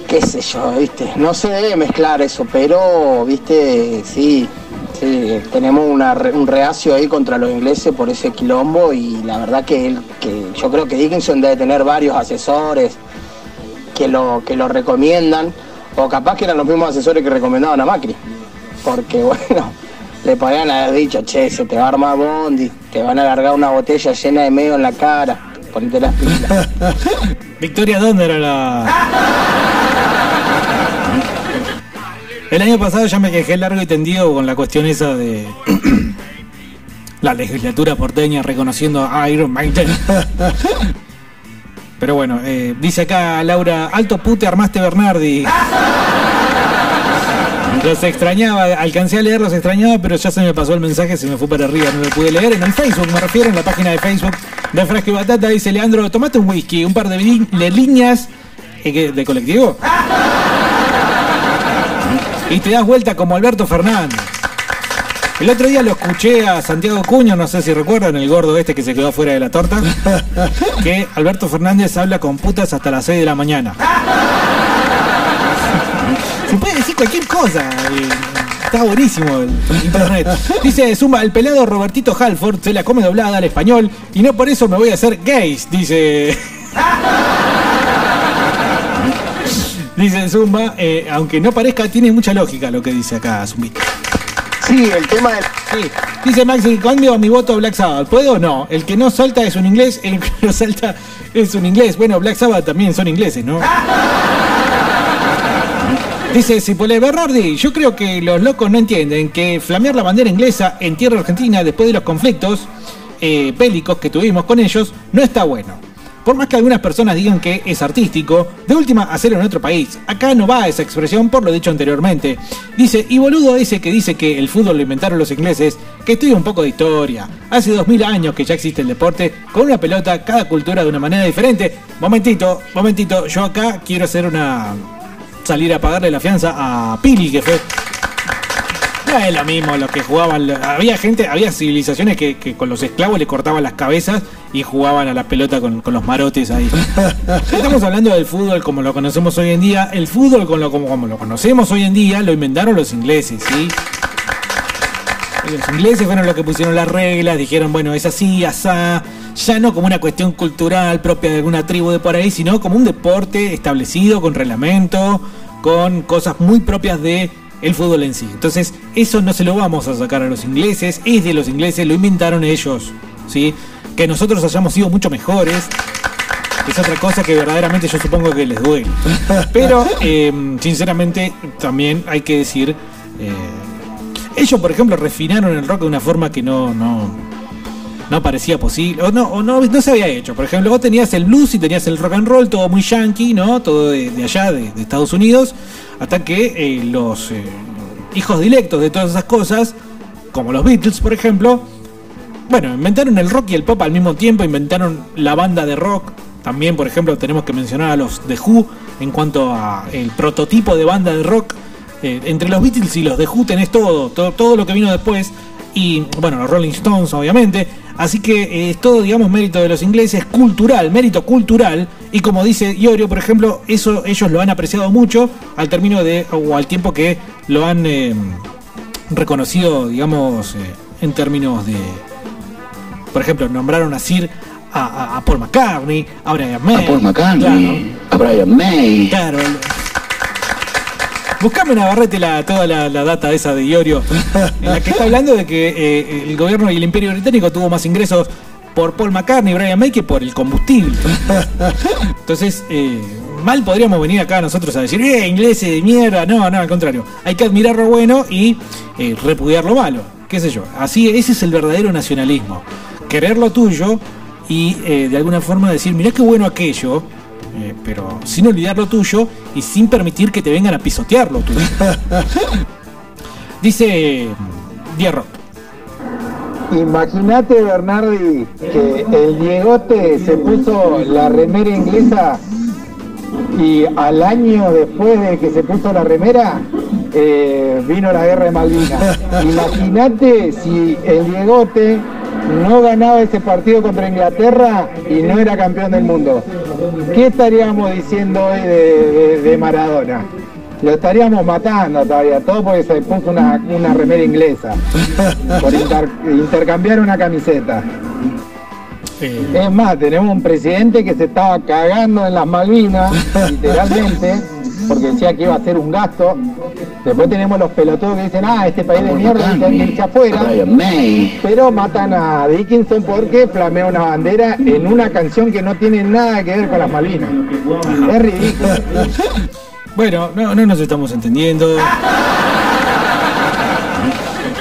[SPEAKER 3] qué sé yo, viste, no se debe mezclar eso, pero, viste, sí, sí, tenemos una un reacio ahí contra los ingleses por ese quilombo y la verdad que, él, que yo creo que Dickinson debe tener varios asesores que lo, que lo recomiendan, o capaz que eran los mismos asesores que recomendaban a Macri, porque bueno, le podrían haber dicho, che, se te va a armar Bondi, te van a largar una botella llena de medio en la cara.
[SPEAKER 8] ponete las pilas.
[SPEAKER 4] Victoria, ¿dónde era la.? El año pasado ya me quejé largo y tendido con la cuestión esa de. la legislatura porteña reconociendo a Iron Maiden. Pero bueno, eh, dice acá Laura, alto pute armaste Bernardi. Los extrañaba, alcancé a leer, los extrañaba, pero ya se me pasó el mensaje, se me fue para arriba, no lo pude leer. En el Facebook, me refiero, en la página de Facebook de Fresco y Batata, dice Leandro, tomate un whisky, un par de, de líneas eh, de colectivo. Y te das vuelta como Alberto Fernández. El otro día lo escuché a Santiago Cuño, no sé si recuerdan, el gordo este que se quedó fuera de la torta, que Alberto Fernández habla con putas hasta las 6 de la mañana. Se puede decir cualquier cosa. Está buenísimo el internet. Dice Zumba, el pelado Robertito Halford se la come doblada al español y no por eso me voy a hacer gays, dice. Dice Zumba, eh, aunque no parezca, tiene mucha lógica lo que dice acá Zumbita.
[SPEAKER 8] Sí, el tema del.
[SPEAKER 4] Sí. Dice Maxi, cambio mi voto a Black Sabbath. ¿Puedo o no? El que no salta es un inglés, el que no salta es un inglés. Bueno, Black Sabbath también son ingleses, ¿no? Dice Cipolé Bernardi, yo creo que los locos no entienden que flamear la bandera inglesa en tierra argentina después de los conflictos eh, bélicos que tuvimos con ellos no está bueno. Por más que algunas personas digan que es artístico, de última hacerlo en otro país. Acá no va esa expresión por lo dicho anteriormente. Dice, y boludo ese que dice que el fútbol lo inventaron los ingleses, que estudia un poco de historia. Hace dos mil años que ya existe el deporte, con una pelota, cada cultura de una manera diferente. Momentito, momentito, yo acá quiero hacer una salir a pagarle la fianza a Pili, que fue. No es lo mismo lo que jugaban. Había gente, había civilizaciones que, con los esclavos le cortaban las cabezas y jugaban a la pelota con, los marotes ahí. Estamos hablando del fútbol como lo conocemos hoy en día. El fútbol como lo conocemos hoy en día lo inventaron los ingleses, ¿sí? Los ingleses fueron los que pusieron las reglas, dijeron, bueno, es así, asá, ya no como una cuestión cultural propia de alguna tribu de por ahí, sino como un deporte establecido, con reglamento, con cosas muy propias de el fútbol en sí. Entonces, eso no se lo vamos a sacar a los ingleses, es de los ingleses, lo inventaron ellos, ¿sí? Que nosotros hayamos sido mucho mejores, es otra cosa que verdaderamente yo supongo que les duele. Pero, eh, sinceramente, también hay que decir... eh, ellos, por ejemplo, refinaron el rock de una forma que no, no, no parecía posible, o no, o no, se había hecho. Por ejemplo, vos tenías el blues y tenías el rock and roll, todo muy yankee, ¿no? Todo de, de allá, de, de Estados Unidos, hasta que eh, los eh, hijos directos de todas esas cosas, como los Beatles, por ejemplo, bueno, inventaron el rock y el pop al mismo tiempo, inventaron la banda de rock. También, por ejemplo, tenemos que mencionar a los The Who en cuanto a el prototipo de banda de rock. Eh, entre los Beatles y los The Who tenés todo, todo, todo lo que vino después. Y bueno, los Rolling Stones, obviamente. Así que eh, es todo, digamos, mérito de los ingleses, cultural, mérito cultural. Y como dice Iorio, por ejemplo, eso ellos lo han apreciado mucho al término de, o al tiempo que lo han eh, reconocido, digamos, eh, en términos de, por ejemplo, nombraron a Sir a, a- a Paul McCartney, a Brian May.
[SPEAKER 13] A Paul McCartney, a Brian May.
[SPEAKER 4] Claro. Buscame Navarrete la, toda la, data esa de Iorio, en la que está hablando de que eh, el gobierno y el imperio británico tuvo más ingresos por Paul McCartney y Brian May que por el combustible. Entonces, eh, mal podríamos venir acá nosotros a decir, eh, ingleses de mierda. No, no, al contrario. Hay que admirar lo bueno y eh, repudiar lo malo. ¿Qué sé yo? Así, ese es el verdadero nacionalismo. Querer lo tuyo y de alguna forma decir, mirá qué bueno aquello, eh, pero sin olvidar lo tuyo y sin permitir que te vengan a pisotear lo tuyo. Dice Dierro.
[SPEAKER 8] Imagínate, Bernardi, que el Diegote se puso la remera inglesa y al año después de que se puso la remera eh, vino la guerra de Malvinas. Imagínate si el Diegote no ganaba ese partido contra Inglaterra y no era campeón del mundo. ¿Qué estaríamos diciendo hoy de, de- de Maradona? Lo estaríamos matando todavía, todo porque se puso una, una remera inglesa por inter- intercambiar una camiseta. Es más, tenemos un presidente que se estaba cagando en las Malvinas, literalmente, porque decía que iba a ser un gasto, Después tenemos los pelotudos que dicen, ah, este país de mierda hay que irse afuera. Pero matan a Dickinson porque flamea una bandera en una canción que no tiene nada que ver con las Malvinas. Es ridículo.
[SPEAKER 4] Bueno, no, no nos estamos entendiendo.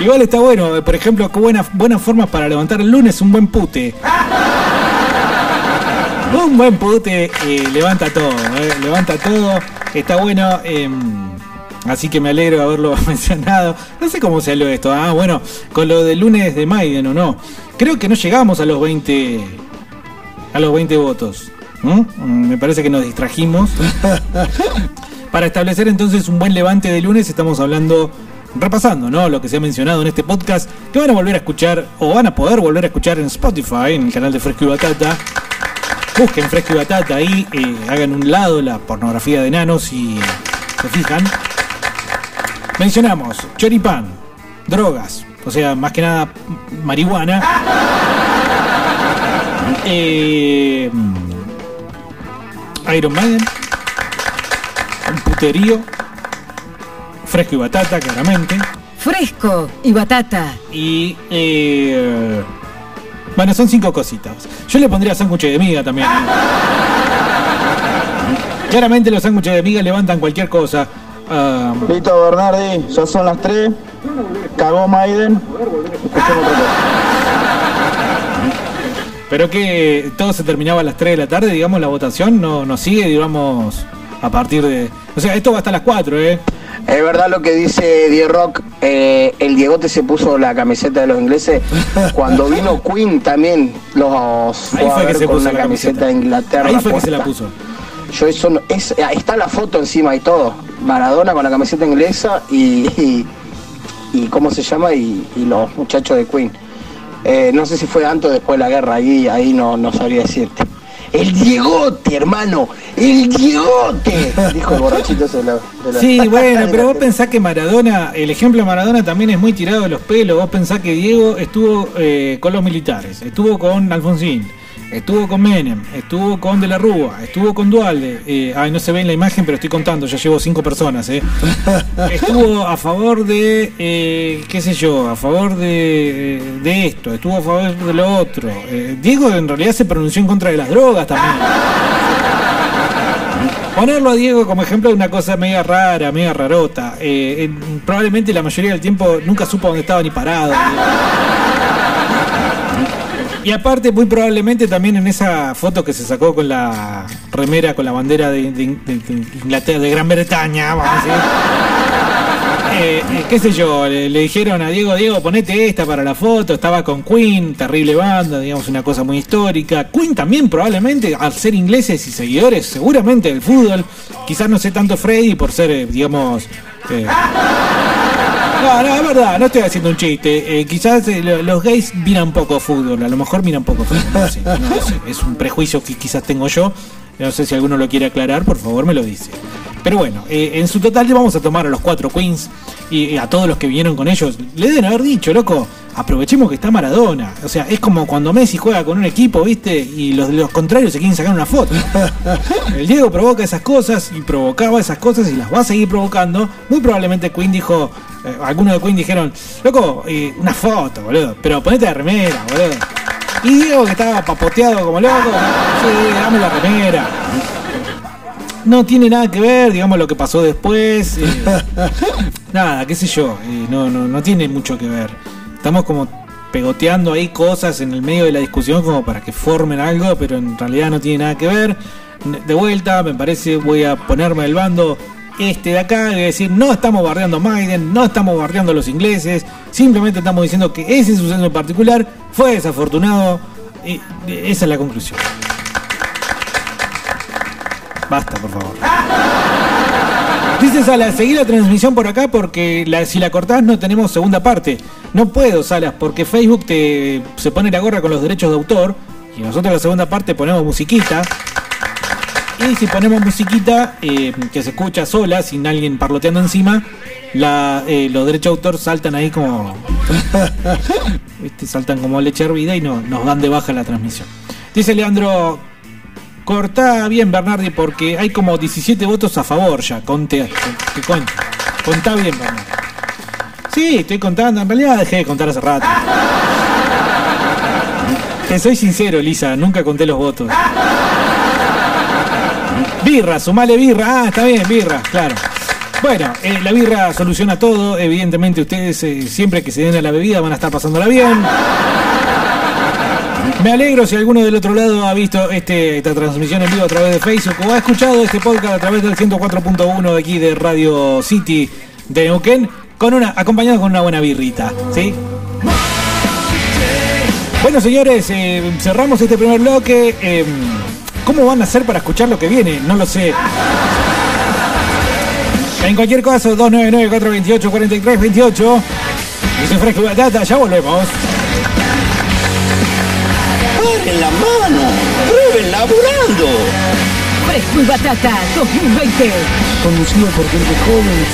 [SPEAKER 4] Igual está bueno, eh, por ejemplo, qué buenas buenas formas para levantar el lunes, un buen pute. Un buen pute eh, levanta todo, eh, levanta todo. Está bueno. em, así que me alegro de haberlo mencionado. No sé cómo salió esto. Ah, bueno, con lo del lunes de Maiden o no. Creo que no llegamos a los 20 a los 20 votos. ¿Mm? Mm, Me parece que nos distrajimos. Para establecer entonces un buen levante de lunes estamos hablando, repasando, ¿no? Lo que se ha mencionado en este podcast, que van a volver a escuchar o van a poder volver a escuchar en Spotify, en el canal de Fresco y Batata. Busquen Fresco y Batata ahí, eh, hagan un lado la pornografía de enanos y se fijan. Mencionamos choripán, drogas, o sea, más que nada marihuana. Eh, Iron Maiden, un puterío, fresco y batata, claramente.
[SPEAKER 2] Fresco y batata.
[SPEAKER 4] Y. eh, bueno, son cinco cositas. Yo le pondría sándwich de miga también. Claramente los sándwiches de miga levantan cualquier cosa. Ah,
[SPEAKER 16] Listo, Bernardi, ya son las 3. Cagó Maiden.
[SPEAKER 4] Pero que todo se terminaba a las 3 de la tarde, digamos, la votación no, no sigue, digamos, a partir de. O sea, esto va hasta las 4, ¿eh?
[SPEAKER 3] Es verdad lo que dice Die Rock, eh, el Diegote se puso la camiseta de los ingleses. Cuando vino Queen también los fue
[SPEAKER 4] Ahí
[SPEAKER 3] a
[SPEAKER 4] fue que se
[SPEAKER 3] con
[SPEAKER 4] puso
[SPEAKER 3] una
[SPEAKER 4] la
[SPEAKER 3] camiseta de Inglaterra.
[SPEAKER 4] Ahí fue que se la puso.
[SPEAKER 3] Yo eso no- es, ahí está la foto encima y todo. Maradona con la camiseta inglesa y, y, y ¿cómo se llama? Y, y los muchachos de Queen. Eh, no sé si fue antes o después de la guerra, ahí, ahí no, no sabría decirte. El Diegote, hermano, el Diegote, dijo el borrachito ese de la, de la-
[SPEAKER 4] Sí, bueno, pero vos pensás que Maradona, el ejemplo de Maradona también es muy tirado de los pelos. Vos pensás que Diego estuvo eh, con los militares, estuvo con Alfonsín, estuvo con Menem, estuvo con De la Rúa, estuvo con Dualde. eh, ay, no se ve en la imagen, pero estoy contando, ya llevo cinco personas. Eh. Estuvo a favor de, eh, qué sé yo, a favor de, de esto, estuvo a favor de lo otro. Eh, Diego en realidad se pronunció en contra de las drogas también. Ponerlo a Diego como ejemplo de una cosa media rara, media rarota. Eh, eh, probablemente la mayoría del tiempo nunca supo dónde estaba ni parado. Y aparte, muy probablemente también en esa foto que se sacó con la remera, con la bandera de, Inglaterra, de Gran Bretaña, vamos a decir. Eh, eh, qué sé yo, le, le dijeron a Diego, Diego, ponete esta para la foto, estaba con Queen, terrible banda, digamos, una cosa muy histórica. Queen también probablemente, al ser ingleses y seguidores seguramente del fútbol, quizás no sé tanto Freddy por ser, eh, digamos... no, no, es verdad, no estoy haciendo un chiste. Eh, quizás eh, lo- los gays miran poco fútbol, a lo mejor miran poco fútbol. no sé, no sé, es un prejuicio que quizás tengo yo. No sé si alguno lo quiere aclarar, por favor me lo dice. Pero bueno, eh, en su total vamos a tomar a los cuatro Queens y a todos los que vinieron con ellos. Le deben haber dicho, loco, aprovechemos que está Maradona. O sea, es como cuando Messi juega con un equipo, ¿viste? Y los, los contrarios se quieren sacar una foto. El Diego provoca esas cosas y provocaba esas cosas y las va a seguir provocando. Muy probablemente Queen dijo, eh, algunos de Queen dijeron, loco, eh, una foto, boludo, pero ponete la remera, boludo. Y Diego que estaba papoteado como loco, sí, dame la remera. No tiene nada que ver, digamos, lo que pasó después. eh, nada, qué sé yo, eh, no, no, no tiene mucho que ver. Estamos como pegoteando ahí cosas en el medio de la discusión como para que formen algo, pero en realidad no tiene nada que ver. De vuelta, me parece, voy a ponerme del bando este de acá y decir, no estamos bardeando a Maiden, no estamos bardeando a los ingleses, simplemente estamos diciendo que ese suceso en particular fue desafortunado y esa es la conclusión. Basta, por favor. Dice Salas, seguí la transmisión por acá porque si la cortás no tenemos segunda parte. No puedo, Salas, porque Facebook te, se pone la gorra con los derechos de autor y nosotros la segunda parte ponemos musiquita. Y si ponemos musiquita eh, que se escucha sola, sin alguien parloteando encima, eh, los derechos de autor saltan ahí como. ¿viste? Saltan como leche hervida y no, nos dan de baja la transmisión. Dice Leandro, cortá bien Bernardi porque hay como 17 votos a favor ya, conte, que cuente. Contá bien, Pamela. Sí, estoy contando. En realidad dejé de contar hace rato. Te soy sincero, Lisa, nunca conté los votos. Birra, sumale birra. Ah, está bien, birra, claro. Bueno, eh, la birra soluciona todo. Evidentemente ustedes eh, siempre que se den a la bebida van a estar pasándola bien. Me alegro si alguno del otro lado ha visto este, esta transmisión en vivo a través de Facebook o ha escuchado este podcast a través del 104.1 de aquí de Radio City de Neuquén, con una, acompañado con una buena birrita, ¿sí? Bueno, señores, eh, cerramos este primer bloque. Eh, ¿Cómo van a hacer para escuchar lo que viene? No lo sé. En cualquier caso, 299-428-4328. Yo soy Fresco y Batata, ya volvemos.
[SPEAKER 1] ¡Paren la mano! ¡Prueben laburando!
[SPEAKER 2] Fresco y Batata 2020.
[SPEAKER 1] Conducido por gente joven.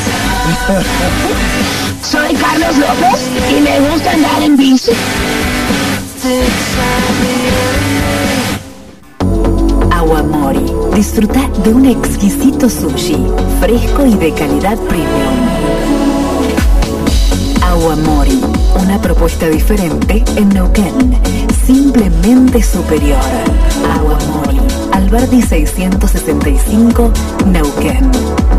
[SPEAKER 7] Soy Carlos López y me gusta andar en bici.
[SPEAKER 21] Agua Mori. Disfruta de un exquisito sushi, fresco y de calidad premium. Agua Mori. Una propuesta diferente en Neuquén. Simplemente superior. Agua Mori. Alberdi 665, Neuquén.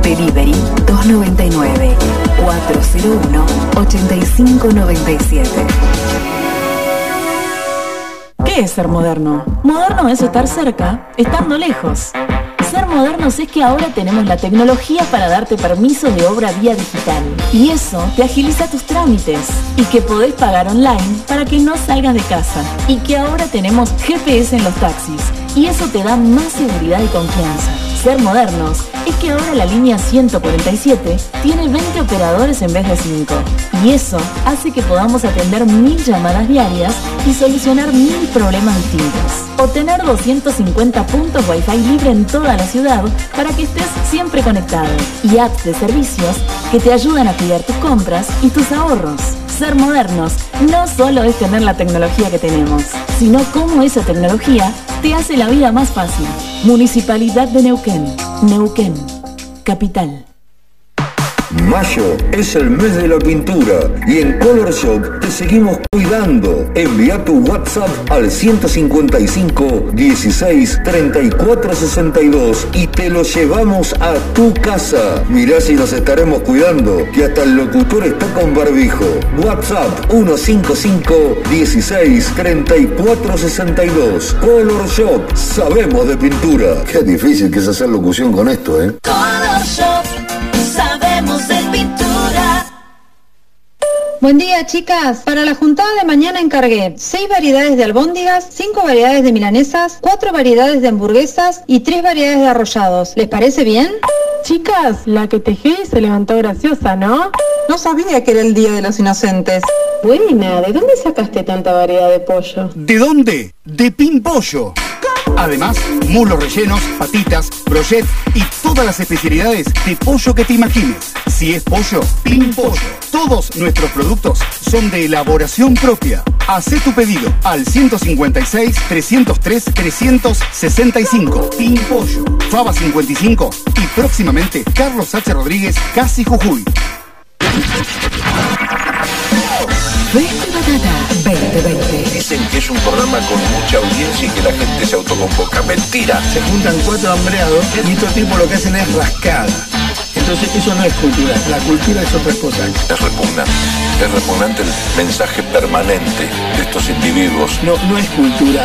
[SPEAKER 21] Delivery 299 401 8597.
[SPEAKER 22] ¿Qué es ser moderno? Moderno es estar cerca, estando lejos. Ser modernos es que ahora tenemos la tecnología para darte permiso de obra vía digital. Y eso te agiliza tus trámites. Y que podés pagar online para que no salgas de casa. Y que ahora tenemos GPS en los taxis. Y eso te da más seguridad y confianza. Modernos es que ahora la línea 147 tiene 20 operadores en vez de 5. Y eso hace que podamos atender mil llamadas diarias y solucionar mil problemas distintos. O tener 250 puntos Wi-Fi libre en toda la ciudad para que estés siempre conectado. Y apps de servicios que te ayudan a cuidar tus compras y tus ahorros. Ser modernos no solo es tener la tecnología que tenemos, sino cómo esa tecnología te hace la vida más fácil. Municipalidad de Neuquén. Neuquén. Capital.
[SPEAKER 23] Mayo es el mes de la pintura y en Color Shop te seguimos cuidando. Envía tu WhatsApp al 155 16 34 62 y te lo llevamos a tu casa. Mirá si nos estaremos cuidando, que hasta el locutor está con barbijo. WhatsApp 155 16 34 62. Color Shop, sabemos de pintura. Qué difícil que es hacer locución con esto, ¿eh?
[SPEAKER 24] Color Shop, pintura.
[SPEAKER 25] Buen día, chicas. Para la juntada de mañana encargué 6 variedades de albóndigas, 5 variedades de milanesas, 4 variedades de hamburguesas y 3 variedades de arrollados. ¿Les parece bien?
[SPEAKER 10] Chicas, la que tejí se levantó graciosa, ¿no?
[SPEAKER 25] No sabía que era el Día de los Inocentes.
[SPEAKER 10] Buena, ¿de dónde sacaste tanta variedad de pollo?
[SPEAKER 26] ¿De dónde? De Pimpollo. Además, mulos rellenos, patitas, brochet y todas las especialidades de pollo que te imagines. Si es pollo, Pimpollo. Todos nuestros productos son de elaboración propia. Hacé tu pedido al 156 303 365. Pimpollo. Faba 55 y próximamente Carlos H. Rodríguez, Casi Jujuy.
[SPEAKER 21] Fresco y Batata 2020.
[SPEAKER 13] Dicen que es un programa con mucha audiencia y que la gente se autoconvoca. Mentira.
[SPEAKER 3] Se juntan cuatro hambreados y estos tipos lo que hacen es rascada. Entonces eso no es cultura, la cultura es otra cosa.
[SPEAKER 13] Es repugnante. Es repugnante el mensaje permanente de estos individuos.
[SPEAKER 3] No, no es cultura.